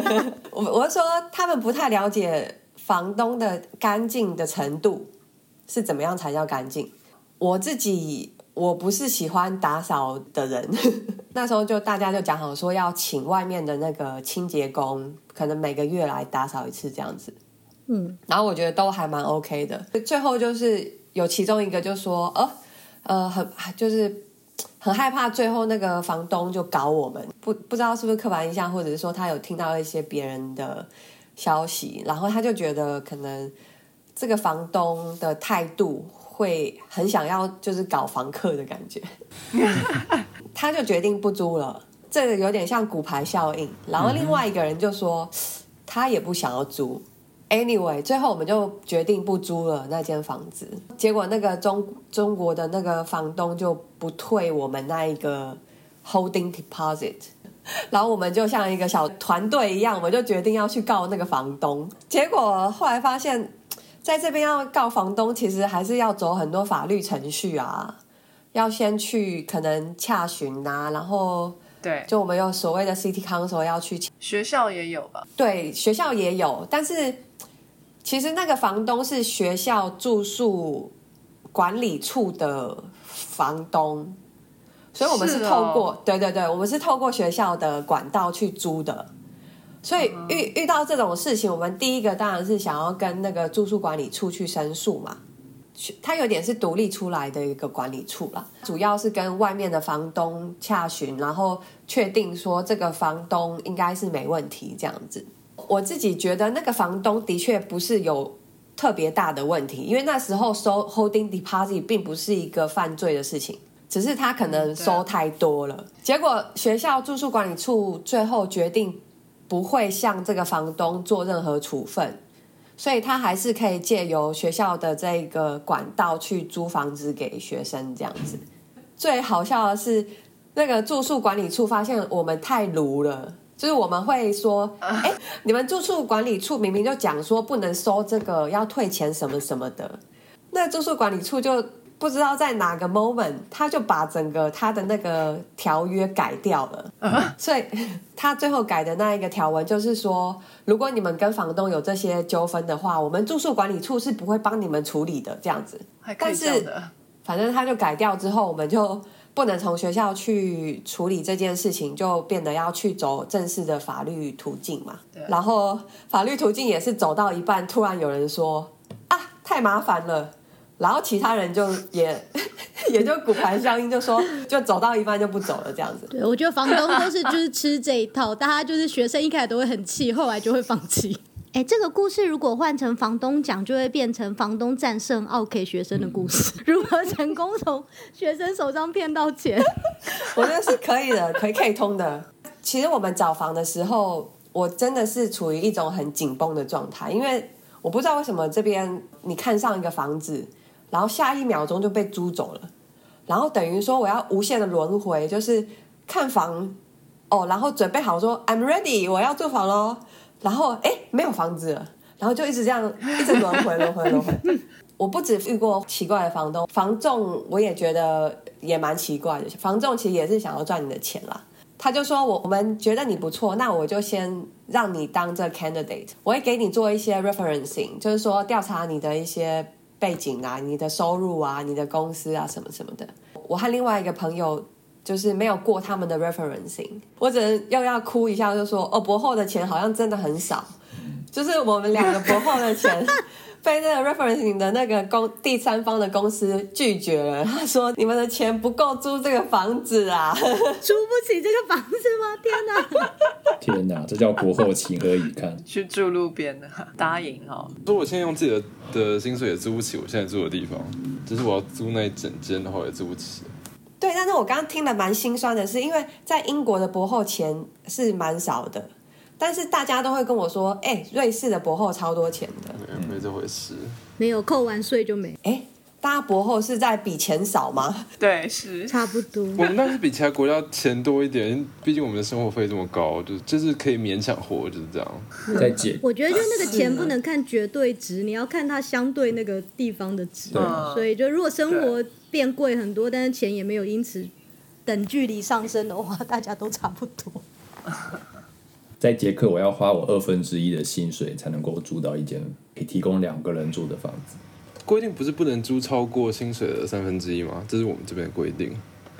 我我是说，他们不太了解房东的干净的程度是怎么样才叫干净。我自己我不是喜欢打扫的人，那时候就大家就讲好说要请外面的那个清洁工，可能每个月来打扫一次这样子。嗯，然后我觉得都还蛮 OK 的。最后就是有其中一个就说，呃，呃，很就是很害怕最后那个房东就搞我们，不不知道是不是刻板印象，或者是说他有听到一些别人的消息，然后他就觉得可能这个房东的态度会很想要就是搞房客的感觉，他就决定不租了。这个有点像骨牌效应，然后另外一个人就说他也不想要租。Anyway，最后我们就决定不租了那间房子。结果那个中中国的那个房东就不退我们那一个 holding deposit，然后我们就像一个小团队一样，我们就决定要去告那个房东。结果后来发现，在这边要告房东，其实还是要走很多法律程序啊，要先去可能洽询啊，然后对，就我们有所谓的 city council 要去学校也有吧？对，学校也有，但是其实那个房东是学校住宿管理处的房东，所以我们是透过、对对对，我们是透过学校的管道去租的。所以遇遇到这种事情，我们第一个当然是想要跟那个住宿管理处去申诉嘛。它有点是独立出来的一个管理处啦，主要是跟外面的房东洽询，然后确定说这个房东应该是没问题这样子。我自己觉得那个房东的确不是有特别大的问题，因为那时候收 holding deposit 并不是一个犯罪的事情，只是他可能收太多了。结果学校住宿管理处最后决定不会向这个房东做任何处分，所以他还是可以借由学校的这个管道去租房子给学生这样子。最好笑的是，那个住宿管理处发现我们太鲁了。就是我们会说，哎、你们住宿管理处明明就讲说不能收这个，要退钱什么什么的。那住宿管理处就不知道在哪个 moment，他就把整个他的那个条约改掉了。所以他最后改的那一个条文就是说，如果你们跟房东有这些纠纷的话，我们住宿管理处是不会帮你们处理的。这样子，但是反正他就改掉之后，我们就不能从学校去处理这件事情，就变得要去走正式的法律途径嘛。然后法律途径也是走到一半，突然有人说啊，太麻烦了。然后其他人就也 也就骨牌效应，就说就走到一半就不走了这样子。对，我觉得房东都是就是吃这一套，大家就是学生一开始都会很气，后来就会放弃。哎，这个故事如果换成房东讲，就会变成房东战胜奥 K 学生的故事，如何成功从学生手上骗到钱？我觉得是可以的，可以可以通的。其实我们找房的时候，我真的是处于一种很紧绷的状态，因为我不知道为什么这边你看上一个房子，然后下一秒钟就被租走了，然后等于说我要无限的轮回，就是看房哦，然后准备好说 I'm ready，我要住房喽，然后哎没有房子了，然后就一直这样一直轮回轮回轮回。我不止遇过奇怪的房东，房仲我也觉得也蛮奇怪的。房仲其实也是想要赚你的钱啦。他就说我我们觉得你不错，那我就先让你当这 candidate，我会给你做一些 referencing，就是说调查你的一些背景啊、你的收入啊、你的公司啊什么什么的。我和另外一个朋友就是没有过他们的 referencing，我只能又要哭一下，就说哦，博后的钱好像真的很少，就是我们两个博后的钱。被那个 referencing 的那个公第三方的公司拒绝了，他说你们的钱不够租这个房子啊。租不起这个房子吗？天哪！天哪，这叫博后情何以堪？去住路边的答应哦。说我现在用自己的的薪水也租不起我现在住的地方，就是我要租那一整间的话也租不起。对，但是我刚刚听了蛮心酸的是，因为在英国的博后钱是蛮少的，但是大家都会跟我说，哎、瑞士的博后超多钱的，没没这回事。没有扣完税就没，哎、大家博后是在比钱少吗？对，是差不多。我们当然是比其他国家钱多一点，毕竟我们的生活费这么高，就就是可以勉强活，就是这样。再减我觉得就那个钱不能看绝对值，你要看它相对那个地方的值。对所以就如果生活变贵很多，但是钱也没有因此等距离上升的话，大家都差不多。在捷克，我要花我二分之一的薪水才能够租到一间可以提供两个人住的房子。规定不是不能租超过薪水的三分之一吗？这是我们这边的规定。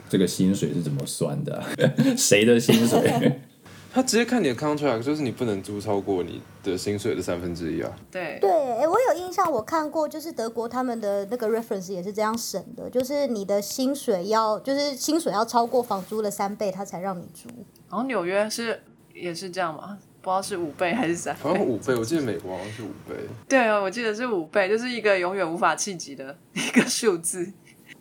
这个薪水是怎么算的啊、谁的薪水？他直接看你的 contract，就是你不能租超过你的薪水的三分之一啊。对对，哎，我有印象，我看过，就是德国他们的那个 reference 也是这样审的，就是你的薪水要，就是薪水要超过房租的三倍，他才让你租。然后纽约是也是这样嘛？不知道是五倍还是三倍。好像五倍，我记得美国好像是五倍。对啊，我记得是五倍，就是一个永远无法企及的 一个数字。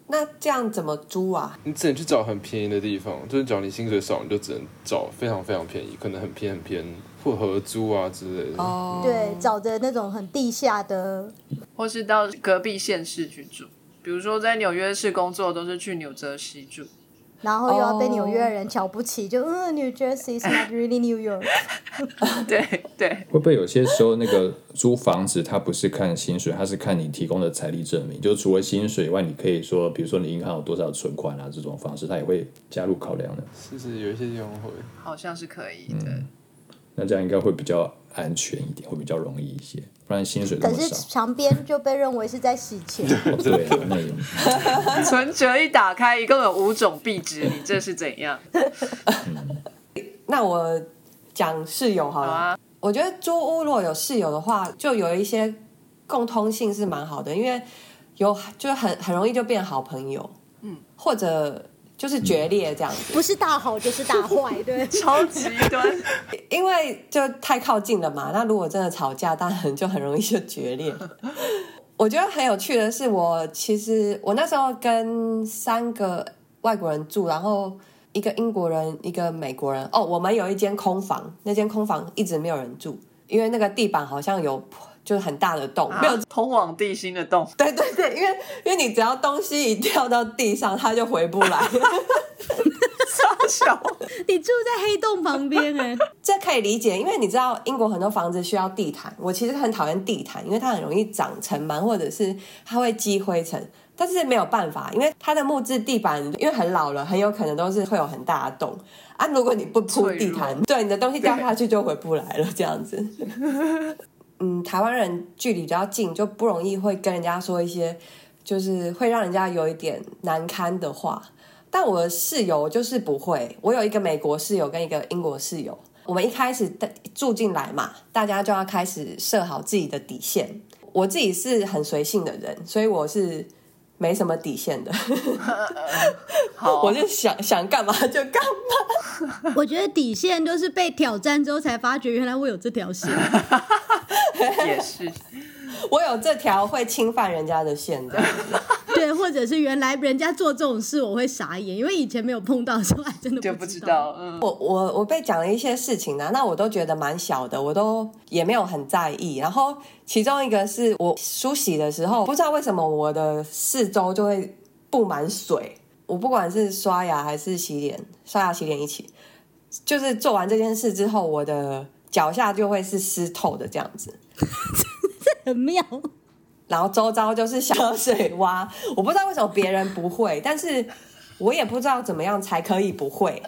那这样怎么租啊？你只能去找很便宜的地方，就是只要你薪水少，你就只能找非常非常便宜，可能很偏很偏或合租啊之类的。哦，对，找的那种很地下的，或是到隔壁县市去住，比如说在纽约市工作，都是去纽泽西住。然后又要被哦纽约人瞧不起，就嗯，New Jersey is not really New York。对对，会不会有些时候那个租房子，它不是看薪水，它是看你提供的财力证明？就除了薪水以外，你可以说，比如说你银行有多少存款啊，这种方式，它也会加入考量的。是是有一些地方会，好像是可以的。那这样应该会比较安全一点，会比较容易一些。不然薪水那可是墙边就被认为是在洗钱。哦 对啊，那种存折一打开，一共有五种币值，你这是怎样？那我讲室友好了。好啊，我觉得租屋如果有室友的话，就有一些共通性是蛮好的，因为有就很很容易就变好朋友，嗯，或者就是决裂这样子，不是大好就是大坏，对。超极端。因为就太靠近了嘛。那如果真的吵架，当然就很容易就决裂。我觉得很有趣的是我，其实我那时候跟三个外国人住，然后一个英国人，一个美国人。哦，我们有一间空房，那间空房一直没有人住，因为那个地板好像有就是很大的洞，没有啊通往地心的洞，对 对对，因为因为你只要东西一掉到地上，它就回不来。超小。你住在黑洞旁边哎、这可以理解，因为你知道英国很多房子需要地毯，我其实很讨厌地毯，因为它很容易长尘螨，或者是它会积灰尘。但是没有办法，因为它的木质地板因为很老了，很有可能都是会有很大的洞啊。如果你不铺地毯，对你的东西掉下去就回不来了，这样子。嗯，台湾人距离比较近，就不容易会跟人家说一些就是会让人家有一点难堪的话。但我的室友就是不会，我有一个美国室友跟一个英国室友，我们一开始住进来嘛，大家就要开始设好自己的底线。我自己是很随性的人，所以我是没什么底线的，好，我就想想干嘛就干嘛。我觉得底线都是被挑战之后才发觉，原来我有这条线。也是。我有这条会侵犯人家的线的，对，或者是原来人家做这种事，我会傻眼，因为以前没有碰到的时候，还真的就不知不知道，嗯，我我我被讲了一些事情呢、那我都觉得蛮小的，我都也没有很在意。然后其中一个是我梳洗的时候，不知道为什么我的四周就会布满水，我不管是刷牙还是洗脸，刷牙洗脸一起，就是做完这件事之后，我的脚下就会是湿透的这样子。很妙。然后周遭就是小水洼，我不知道为什么别人不会，但是我也不知道怎么样才可以不会。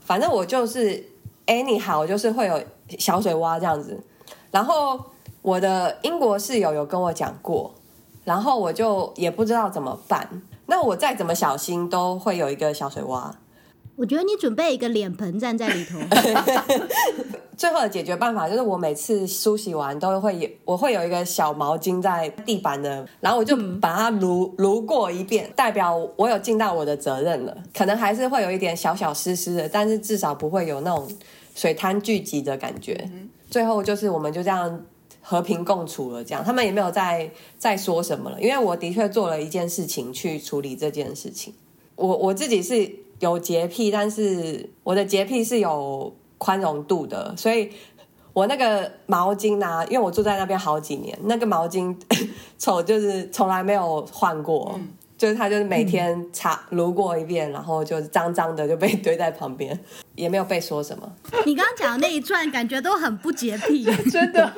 反正我就是 anyhow，就是会有小水洼这样子。然后我的英国室友有跟我讲过，然后我就也不知道怎么办。那我再怎么小心，都会有一个小水洼。我觉得你准备一个脸盆站在里头，最后的解决办法就是，我每次梳洗完都会有，我会有一个小毛巾在地板的，然后我就把它撸撸过一遍，代表我有尽到我的责任了。可能还是会有一点小小湿湿的，但是至少不会有那种水滩聚集的感觉。最后就是我们就这样和平共处了，这样他们也没有再再说什么了，因为我的确做了一件事情去处理这件事情。我我自己是有洁癖，但是我的洁癖是有宽容度的，所以我那个毛巾啊，因为我住在那边好几年，那个毛巾 丑就是从来没有换过，就是它就是每天擦撸过一遍，然后就脏脏的就被堆在旁边，也没有被说什么。你刚刚讲的那一串，感觉都很不洁癖。真的，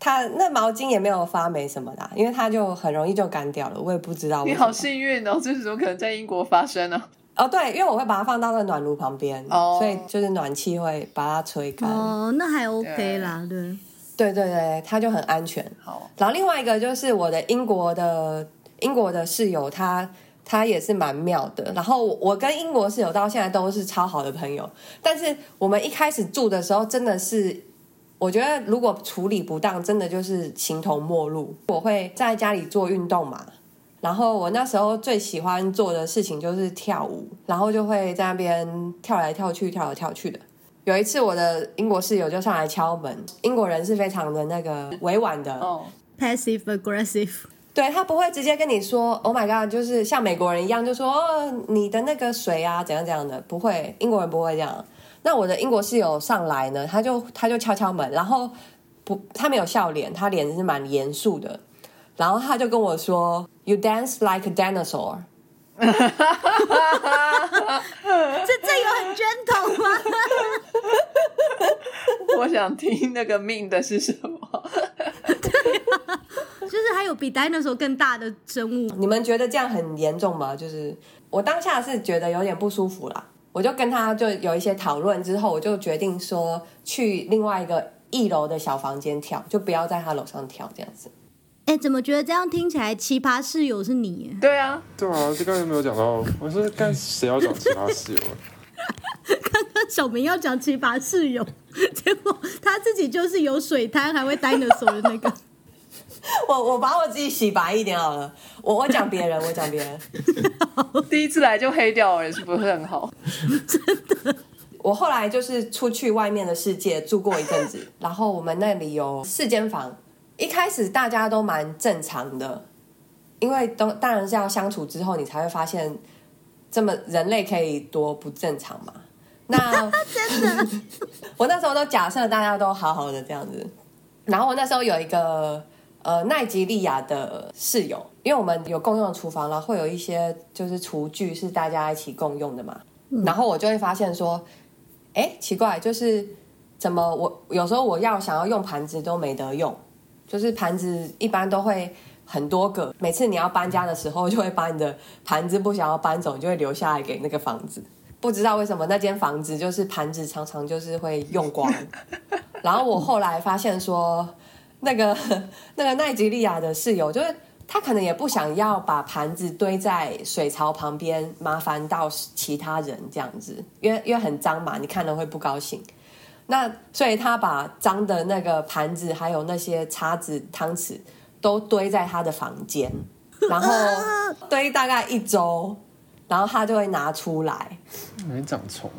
它那毛巾也没有发霉什么的啊、因为它就很容易就干掉了，我也不知道你好。幸运哦，这是怎么可能在英国发生呢？哦，对，因为我会把它放到那个暖炉旁边，哦所以就是暖气会把它吹干。哦，那还 OK 啦，对。对对对，它就很安全。好，然后另外一个就是我的英国的英国的室友，他他也是蛮妙的。然后我跟英国室友到现在都是超好的朋友，但是我们一开始住的时候真的是。我觉得如果处理不当，真的就是形同陌路。我会在家里做运动嘛，然后我那时候最喜欢做的事情就是跳舞，然后就会在那边跳来跳去，跳来跳去的。有一次，我的英国室友就上来敲门，英国人是非常的那个委婉的，哦，passive aggressive，对他不会直接跟你说 “Oh my God”，就是像美国人一样，就说哦你的那个水啊怎样怎样的，不会，英国人不会这样。那我的英国室友上来呢，他就他就敲敲门，然后不，他没有笑脸，他脸是蛮严肃的，然后他就跟我说 “You dance like a dinosaur”。这这有很 gentle 吗？我想听那个命的是什么？就是还有比 dinosaur 更大的生物，你们觉得这样很严重吗？就是我当下是觉得有点不舒服啦，我就跟他就有一些讨论之后，我就决定说去另外一个一楼的小房间跳，就不要在他楼上跳这样子。哎，怎么觉得这样听起来奇葩室友是你耶？对啊，对啊，这刚才没有讲到，我说干谁要讲奇葩室友啊？那小明要讲奇葩室友，结果他自己就是有水滩还会 dinosaur 的那个。我我把我自己洗白一点好了，我我讲别人，我讲别人。第一次来就黑掉了，也是不是很好？真的我后来就是出去外面的世界住过一阵子，然后我们那里有四间房，一开始大家都蛮正常的，因为都当然是要相处之后，你才会发现这么人类可以多不正常嘛。那真的，我那时候都假设大家都好好的这样子，然后我那时候有一个呃奈及利亚的室友，因为我们有共用的厨房，然后会有一些就是厨具是大家一起共用的嘛，然后我就会发现说，哎，奇怪，就是怎么我有时候我要想要用盘子都没得用，就是盘子一般都会很多个，每次你要搬家的时候，就会把你的盘子不想要搬走，你就会留下来给那个房子。不知道为什么那间房子就是盘子常常就是会用光，然后我后来发现说，那个 那个奈吉利亚的室友就是他可能也不想要把盘子堆在水槽旁边，麻烦到其他人这样子，因为因为很脏嘛，你看了会不高兴。那所以他把脏的那个盘子还有那些叉子、汤匙都堆在他的房间，然后 堆大概一周，然后他就会拿出来，没长虫，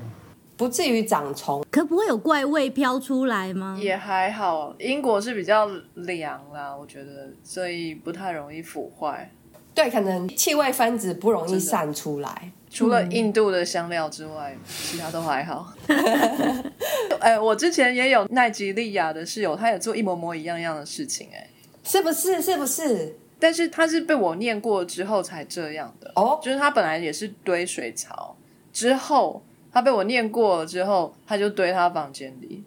不至于长虫。可不会有怪味飘出来吗？也还好，英国是比较凉啦，我觉得，所以不太容易腐坏。对，可能气味分子不容易散出来。除了印度的香料之外，其他都还好。哎、我之前也有奈及利亚的室友，他也做一模模一样样的事情、哎，是不是？是不是？但是他是被我念过之后才这样的。哦，就是他本来也是堆水槽，之后他被我念过了之后，他就堆他房间里。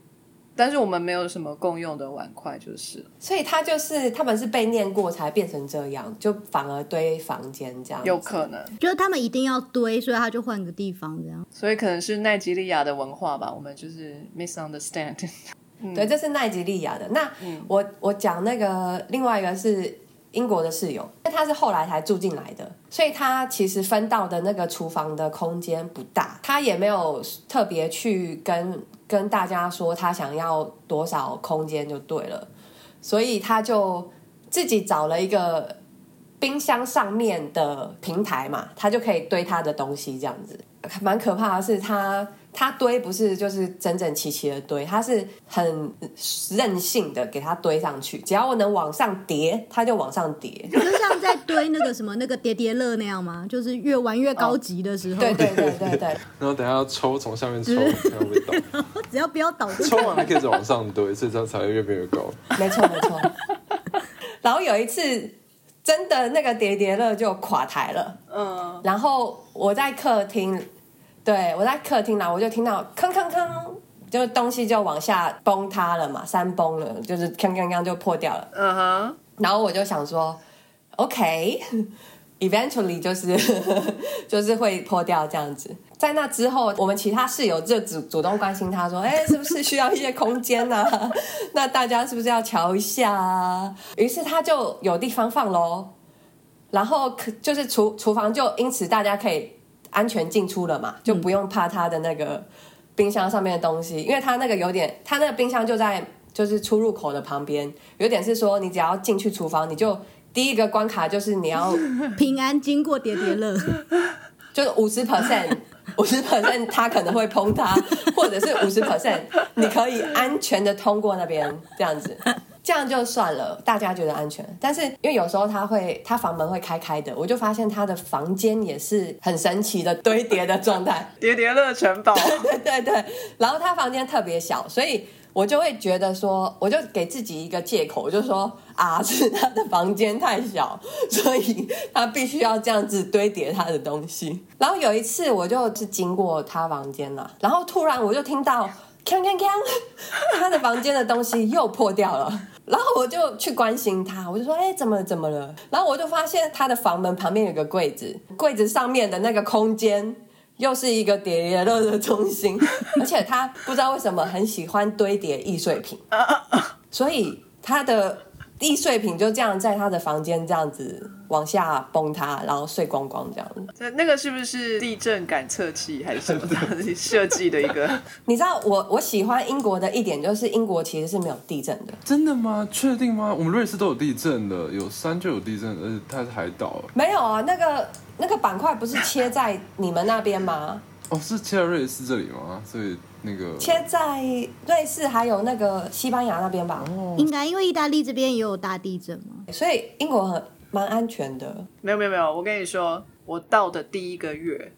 但是我们没有什么共用的碗筷，就是所以他就是他们是被念过才变成这样，就反而堆房间这样。有可能，就是他们一定要堆，所以他就换个地方这样。所以可能是奈及利亚的文化吧，我们就是 misunderstand。对，这是奈及利亚的。那我我讲那个另外一个是英国的室友，因为他是后来才住进来的，所以他其实分到的那个厨房的空间不大，他也没有特别去跟跟大家说他想要多少空间就对了，所以他就自己找了一个冰箱上面的平台嘛，他就可以堆他的东西这样子。蛮可怕的是他。他堆不是就是整整齐齐的堆，它是很任性的给它堆上去，只要我能往上叠，它就往上叠。就像在堆那个什么那个叠叠乐那样吗？就是越玩越高级的时候，对对对对对，然后等下要抽，从下面抽，看会不会倒。只要不要倒抽完还可以再往上堆，所以这样才会越变越高。没错没错。然后有一次，真的那个叠叠乐就垮台了，嗯，然后我在客厅，对我在客厅呢，我就听到吭吭吭，就东西就往下崩塌了嘛，山崩了，就是吭吭吭就破掉了。嗯哼，然后我就想说，OK，eventually、就是 就是会破掉这样子。在那之后，我们其他室友就主主动关心他说：“哎，是不是需要一些空间啊？那大家是不是要瞧一下啊？”于是他就有地方放喽。然后可就是厨厨房就因此大家可以安全进出了嘛，就不用怕他的那个冰箱上面的东西，因为他那个有点，他那个冰箱就在就是出入口的旁边，有点是说你只要进去厨房，你就第一个关卡就是你要 平安经过叠叠乐，就是五十 percent。五十 percent 他可能会碰它，或者是五十 percent 你可以安全的通过那边这样子，这样就算了，大家觉得安全。但是因为有时候他会，他房门会开开的，我就发现他的房间也是很神奇的堆叠的状态，叠叠乐城堡，对对对。然后他房间特别小，所以我就会觉得说，我就给自己一个借口，我就说啊，是他的房间太小，所以他必须要这样子堆叠他的东西。然后有一次，我就是经过他房间了，然后突然我就听到锵锵锵，他的房间的东西又破掉了。然后我就去关心他，我就说：“哎，怎么怎么了？”然后我就发现他的房门旁边有个柜子，柜子上面的那个空间又是一个叠叠乐的中心，而且他不知道为什么很喜欢堆叠易碎品，所以他的易碎品就这样在他的房间这样子往下崩塌，然后碎光光这样子。那那个是不是地震感测器还是什么的设计的一个？你知道我我喜欢英国的一点就是英国其实是没有地震的，真的吗？确定吗？我们瑞士都有地震的，有山就有地震，而且它是海岛。没有啊，那个那个板块不是切在你们那边吗？哦，是切在瑞士这里吗？所以那个切在瑞士还有那个西班牙那边吧，应该因为意大利这边也有大地震嘛。所以英国很蛮安全的。没有没有没有，我跟你说，我到的第一个月，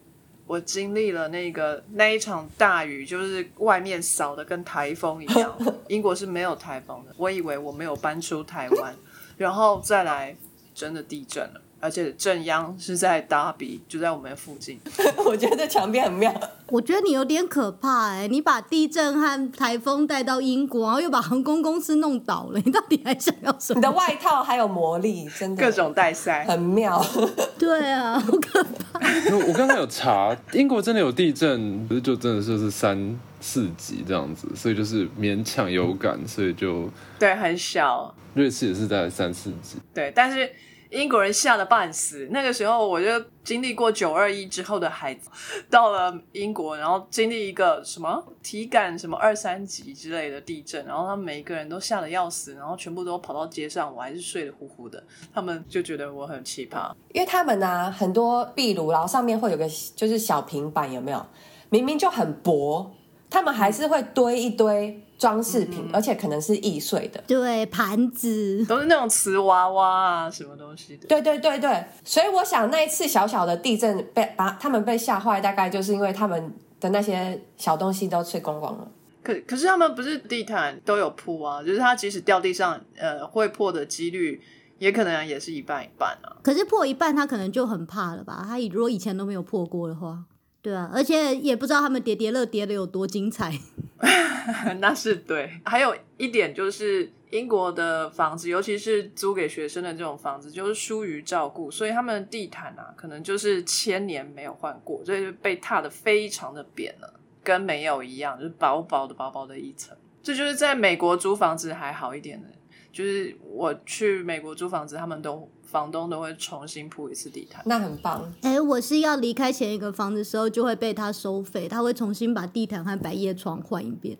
我经历了那个那一场大雨，就是外面扫的跟台风一样。英国是没有台风的，我以为我没有搬出台湾，然后再来真的地震了。而且正央是在达比，就在我们附近。我觉得墙壁很妙。我觉得你有点可怕哎、你把地震和台风带到英国，然后又把航空公司弄倒了，你到底还想要什么你的？外套还有魔力，真的各种带塞，很妙。对啊，好可怕。因为我刚才有查，英国真的有地震，不是就真的就是三四级这样子，所以就是勉强有感，所以就对，很小，瑞士也是在三四级。对，但是英国人吓得半死。那个时候我就经历过九二一之后的孩子，到了英国，然后经历一个什么体感什么二三级之类的地震，然后他们每一个人都吓得要死，然后全部都跑到街上，我还是睡得呼呼的。他们就觉得我很奇葩，因为他们呢、很多壁炉，然后上面会有个就是小平板，有没有？明明就很薄，他们还是会堆一堆装饰品，而且可能是易碎的。对，盘子，都是那种瓷娃娃啊，什么东西的。对对对对，所以我想那一次小小的地震被把他们被吓坏，大概就是因为他们的那些小东西都碎光光了。可可是他们不是地毯都有铺啊，就是它即使掉地上，呃，会破的几率也可能也是一半一半啊。可是破一半他可能就很怕了吧？他如果以前都没有破过的话，对啊，而且也不知道他们叠叠乐叠的有多精彩。那是对。还有一点就是，英国的房子，尤其是租给学生的这种房子，就是疏于照顾，所以他们的地毯啊，可能就是千年没有换过，所以就被踏的非常的扁了，跟没有一样，就是薄薄的、薄薄的一层。这就是在美国租房子还好一点的，就是我去美国租房子，他们都房东都会重新铺一次地毯。那很棒，哎、我是要离开前一个房子的时候，就会被他收费，他会重新把地毯和百叶窗换一遍，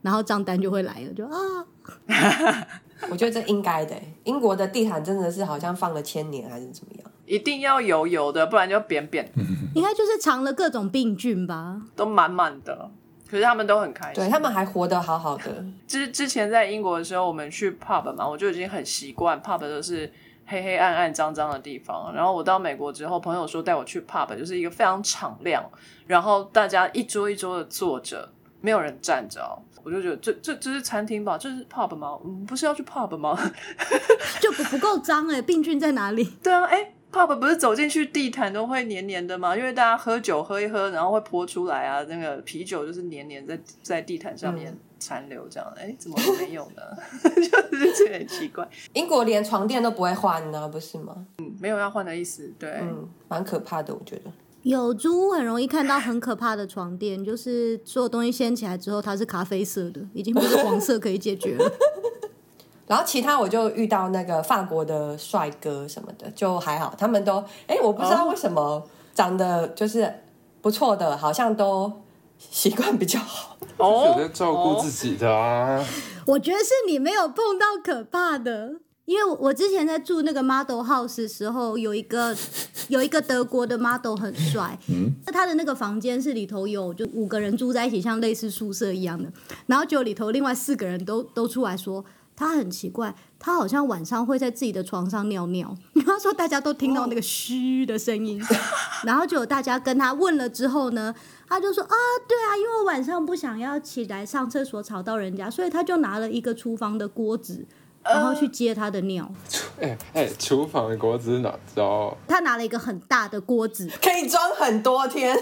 然后账单就会来了，就啊，我觉得这应该的。英国的地毯真的是好像放了千年还是怎么样？一定要油油的，不然就扁扁，应该就是藏了各种病菌吧。都满满的。可是他们都很开心。对他们还活得好好的。之之前在英国的时候，我们去 pub 嘛，我就已经很习惯 pub 都是黑黑暗暗脏脏的地方。然后我到美国之后，朋友说带我去 pub，就是一个非常敞亮，然后大家一桌一桌的坐着，没有人站着哦。我就觉得这这这是餐厅吧？这是 pub 吗？嗯，不是要去 pub 吗？就不不够脏哎，病菌在哪里？对啊，哎，pub 不是走进去地毯都会黏黏的吗？因为大家喝酒喝一喝，然后会泼出来啊，那个啤酒就是黏黏在在地毯上面残留这样。哎、怎么会没有呢？就是这很奇怪，英国连床垫都不会换呢，不是吗？嗯，没有要换的意思。对，嗯，蛮可怕的，我觉得。有租屋很容易看到很可怕的床垫，就是所有东西掀起来之后，它是咖啡色的，已经不是黄色可以解决了。然后其他我就遇到那个法国的帅哥什么的，就还好，他们都哎，我不知道为什么长得就是不错的，好像都习惯比较好。有在照顾自己的啊。我觉得是你没有碰到可怕的，因为我我之前在住那个 model house 的时候，有一个有一个德国的 model 很帅，嗯，他的那个房间是里头有就五个人住在一起，像类似宿舍一样的，然后就里头另外四个人都都出来说。他很奇怪，他好像晚上会在自己的床上尿尿。他说大家都听到那个嘘的声音，然后就有大家跟他问了之后呢，他就说啊，对啊，因为我晚上不想要起来上厕所吵到人家，所以他就拿了一个厨房的锅子，然后去接他的尿。哎 哎，厨房的锅子是哪招？他拿了一个很大的锅子，可以装很多天。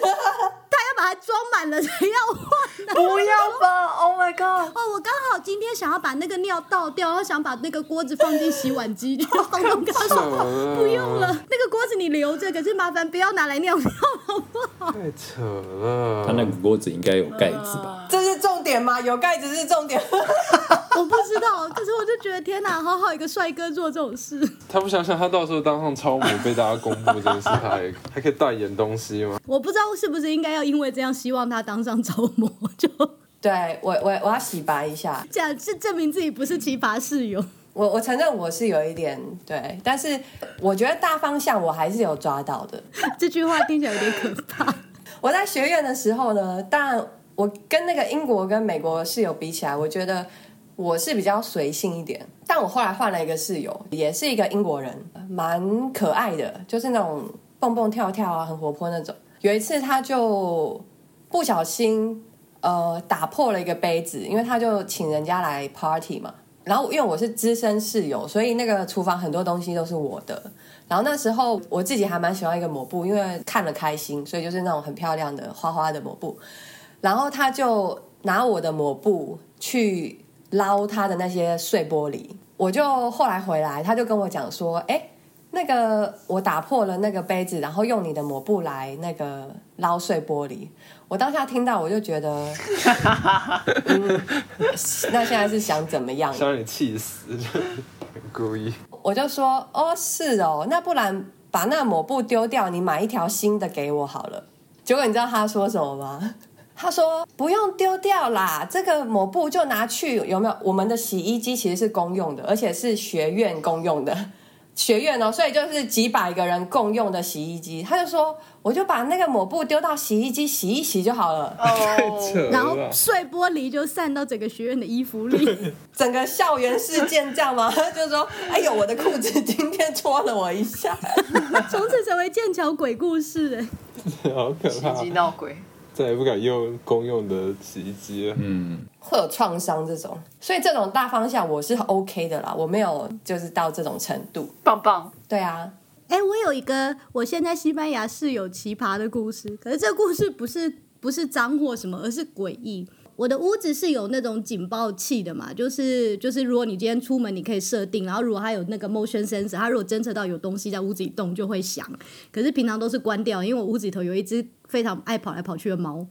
他要把它装满了才 要换，不要吧！Oh my god！哦，我刚好今天想要把那个尿倒掉，然后想把那个锅子放进洗碗机，就放到 刚说不用了，那个锅子你留着，可是麻烦不要拿来尿尿，好不好？太扯了！他那个锅子应该有盖子吧？这是重点吗？有盖子是重点。我不知道，可是我就觉得天哪，好好一个帅哥做这种事。他不想想，他到时候当上超模被大家公布这件事，他还还可以代言东西吗？我不知道是不是应该要因为这样希望他当上超模，就对我我我要洗白一下，这样是证明自己不是奇葩室友。我我承认我是有一点对，但是我觉得大方向我还是有抓到的。这句话听起来有点可怕。我在学院的时候呢，当然我跟那个英国跟美国室友比起来，我觉得。我是比较随性一点，但我后来换了一个室友，也是一个英国人，蛮可爱的，就是那种蹦蹦跳跳啊，很活泼那种。有一次他就不小心呃打破了一个杯子，因为他就请人家来 party 嘛。然后因为我是资深室友，所以那个厨房很多东西都是我的。然后那时候我自己还蛮喜欢一个抹布，因为看了开心，所以就是那种很漂亮的花花的抹布。然后他就拿我的抹布去。捞他的那些碎玻璃，我就后来回来，他就跟我讲说：“哎，那个我打破了那个杯子，然后用你的抹布来那个捞碎玻璃。”我当下听到，我就觉得，嗯，那现在是想怎么样？想你气死，故意。我就说：“哦，是哦，那不然把那抹布丢掉，你买一条新的给我好了。”结果你知道他说什么吗？他说：“不用丢掉啦，这个抹布就拿去有没有？我们的洗衣机其实是公用的，而且是学院公用的学院哦，所以就是几百个人共用的洗衣机。”他就说：“我就把那个抹布丢到洗衣机洗一洗就好了。”哦，然后碎玻璃就散到整个学院的衣服里，整个校园事件这样吗？就是说：“哎呦，我的裤子今天戳了我一下。”从此成为剑桥鬼故事，哎，好可怕，奇迹闹鬼。再也不敢用公用的洗衣机了。嗯，会有创伤这种，所以这种大方向我是 OK 的啦，我没有就是到这种程度。棒棒，对啊，哎，我有一个我现在西班牙室友奇葩的故事，可是这故事不是不是脏或什么，而是诡异。我的屋子是有那种警报器的嘛，就是就是，如果你今天出门，你可以设定，然后如果它有那个 motion sensor，它如果侦测到有东西在屋子里动，就会响。可是平常都是关掉，因为我屋子里头有一只非常爱跑来跑去的猫。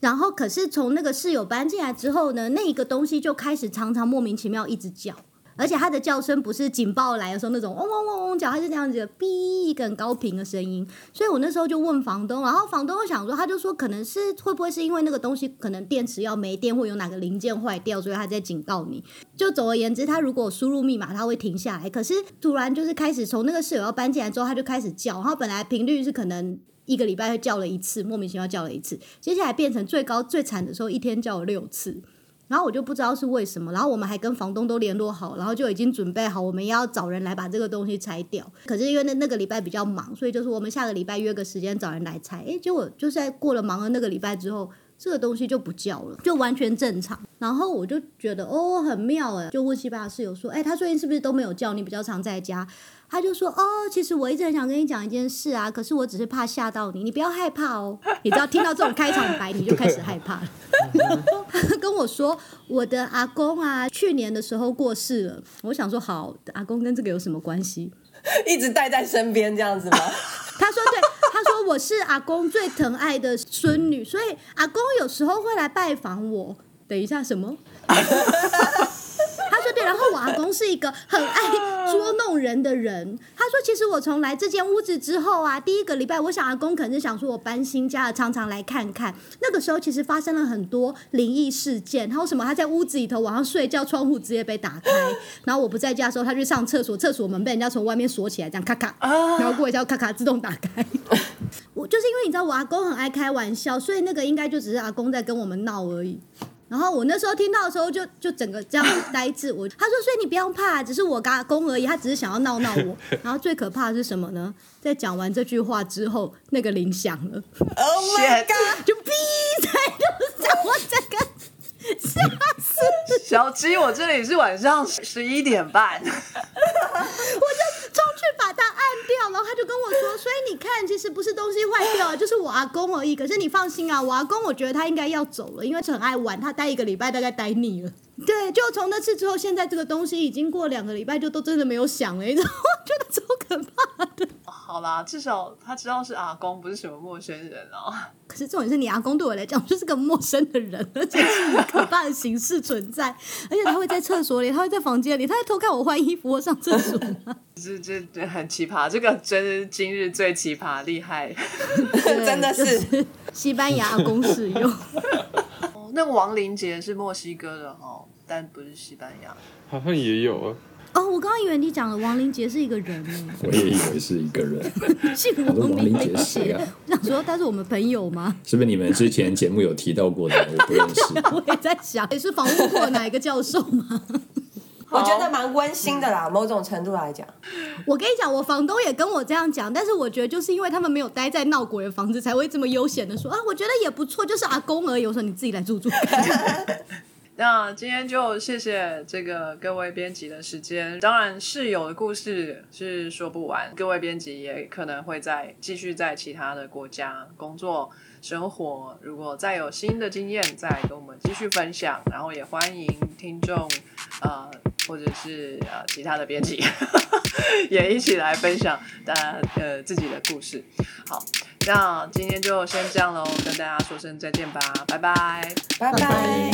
然后可是从那个室友搬进来之后呢，那一个东西就开始常常莫名其妙一直叫。而且它的叫声不是警报来的时候那种嗡嗡嗡嗡叫，它是这样子的，哔一个很高频的声音。所以我那时候就问房东，然后房东想说，他就说可能是会不会是因为那个东西可能电池要没电，或有哪个零件坏掉，所以他在警告你。就总而言之，他如果输入密码，他会停下来。可是突然就是开始从那个室友要搬进来之后，他就开始叫，然后本来频率是可能一个礼拜会叫了一次，莫名其妙叫了一次，接下来变成最高最惨的时候，一天叫了六次。然后我就不知道是为什么，然后我们还跟房东都联络好，然后就已经准备好，我们要找人来把这个东西拆掉。可是因为那那个礼拜比较忙，所以就是我们下个礼拜约个时间找人来拆。诶，结果就是在过了忙的那个礼拜之后，这个东西就不叫了，就完全正常。然后我就觉得哦，很妙诶，就问西班牙室友说，哎，他最近是不是都没有叫你？比较常在家。他就说：“哦，其实我一直很想跟你讲一件事啊，可是我只是怕吓到你，你不要害怕哦。你知道，听到这种开场白，你就开始害怕了。他 跟我说，我的阿公啊，去年的时候过世了。我想说，好，阿公跟这个有什么关系？一直带在身边这样子吗？他说对，他说我是阿公最疼爱的孙女，所以阿公有时候会来拜访我。等一下，什么？” 他说：“对，然后我阿公是一个很爱捉弄人的人。他说，其实我从来这间屋子之后啊，第一个礼拜，我想阿公可能是想说我搬新家了，常常来看看。那个时候其实发生了很多灵异事件，还有什么他在屋子里头晚上睡觉，窗户直接被打开，然后我不在家的时候，他去上厕所，厕所门被人家从外面锁起来，这样咔咔，然后过一下咔咔自动打开。我就是因为你知道我阿公很爱开玩笑，所以那个应该就只是阿公在跟我们闹而已。然后我那时候听到的时候就，就整个这样呆滞。我 他说，所以你不用怕，只是我嘎公而已，他只是想要闹闹我。然后最可怕的是什么呢？在讲完这句话之后，那个铃响了，Oh my god！就哔 在路上，我整个吓死。小鸡，我这里是晚上十一点半。我就冲去把它按掉，然后他就跟我说：“所以你看，其实不是东西坏掉，就是我阿公而已。可是你放心啊，我阿公我觉得他应该要走了，因为很爱玩，他待一个礼拜大概待腻了。对，就从那次之后，现在这个东西已经过两个礼拜，就都真的没有响了，你知道我觉得超可怕的。好啦，至少他知道是阿公，不是什么陌生人哦。可是重点是你阿公对我来讲就是个陌生的人，而且是以可怕的形式存在，而且他会在厕所里，他会在房间里，他在偷看我换衣服或上厕所。这这这很奇葩，这个真是今日最奇葩，厉害，真的是西班牙阿公使用。哦，那个亡灵节是墨西哥的哈，但不是西班牙，好像也有啊。哦，我刚刚以为你讲的王林杰是一个人呢，我也以为是一个人。姓王名亡灵节的谁啊？我想说他是我们朋友吗？是不是你们之前节目有提到过的？我不认识。我也在想，你是访问过哪一个教授吗？我觉得蛮温馨的啦，某种程度来讲。我跟你讲，我房东也跟我这样讲，但是我觉得就是因为他们没有待在闹鬼的房子，才会这么悠闲的说啊，我觉得也不错，就是阿公而已。我说你自己来住住看。那今天就谢谢这个各位编辑的时间。当然，室友的故事是说不完，各位编辑也可能会在继续在其他的国家工作生活。如果再有新的经验，再跟我们继续分享。然后也欢迎听众呃，或者是呃其他的编辑 也一起来分享大家呃自己的故事。好，那今天就先这样喽，跟大家说声再见吧，拜拜。拜拜。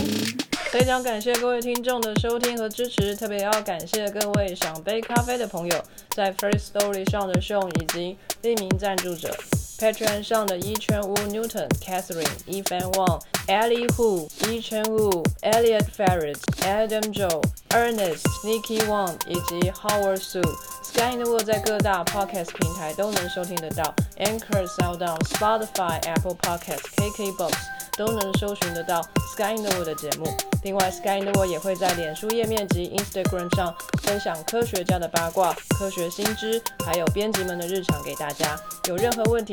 非常感谢各位听众的收听和支持，特别要感谢各位想杯咖啡的朋友，在 First Story 上的 s h o n 以及匿名赞助者，Patreon 上的一圈屋 Newton、Catherine、Evan Wang、Ellie Hu、一圈屋 Elliot Ferret、Adam Joe、Ernest、Nikki Wang 以及 Howard Su。Sky in the World 在各大 podcast 平台都能收听得到，Anchor、SoundOn、Spotify、Apple Podcast、KKBox 都能搜寻得到 Sky in the World 的节目。另外，Sky in the World 也会在脸书页面及 Instagram 上分享科学家的八卦、科学新知，还有编辑们的日常给大家。有任何问题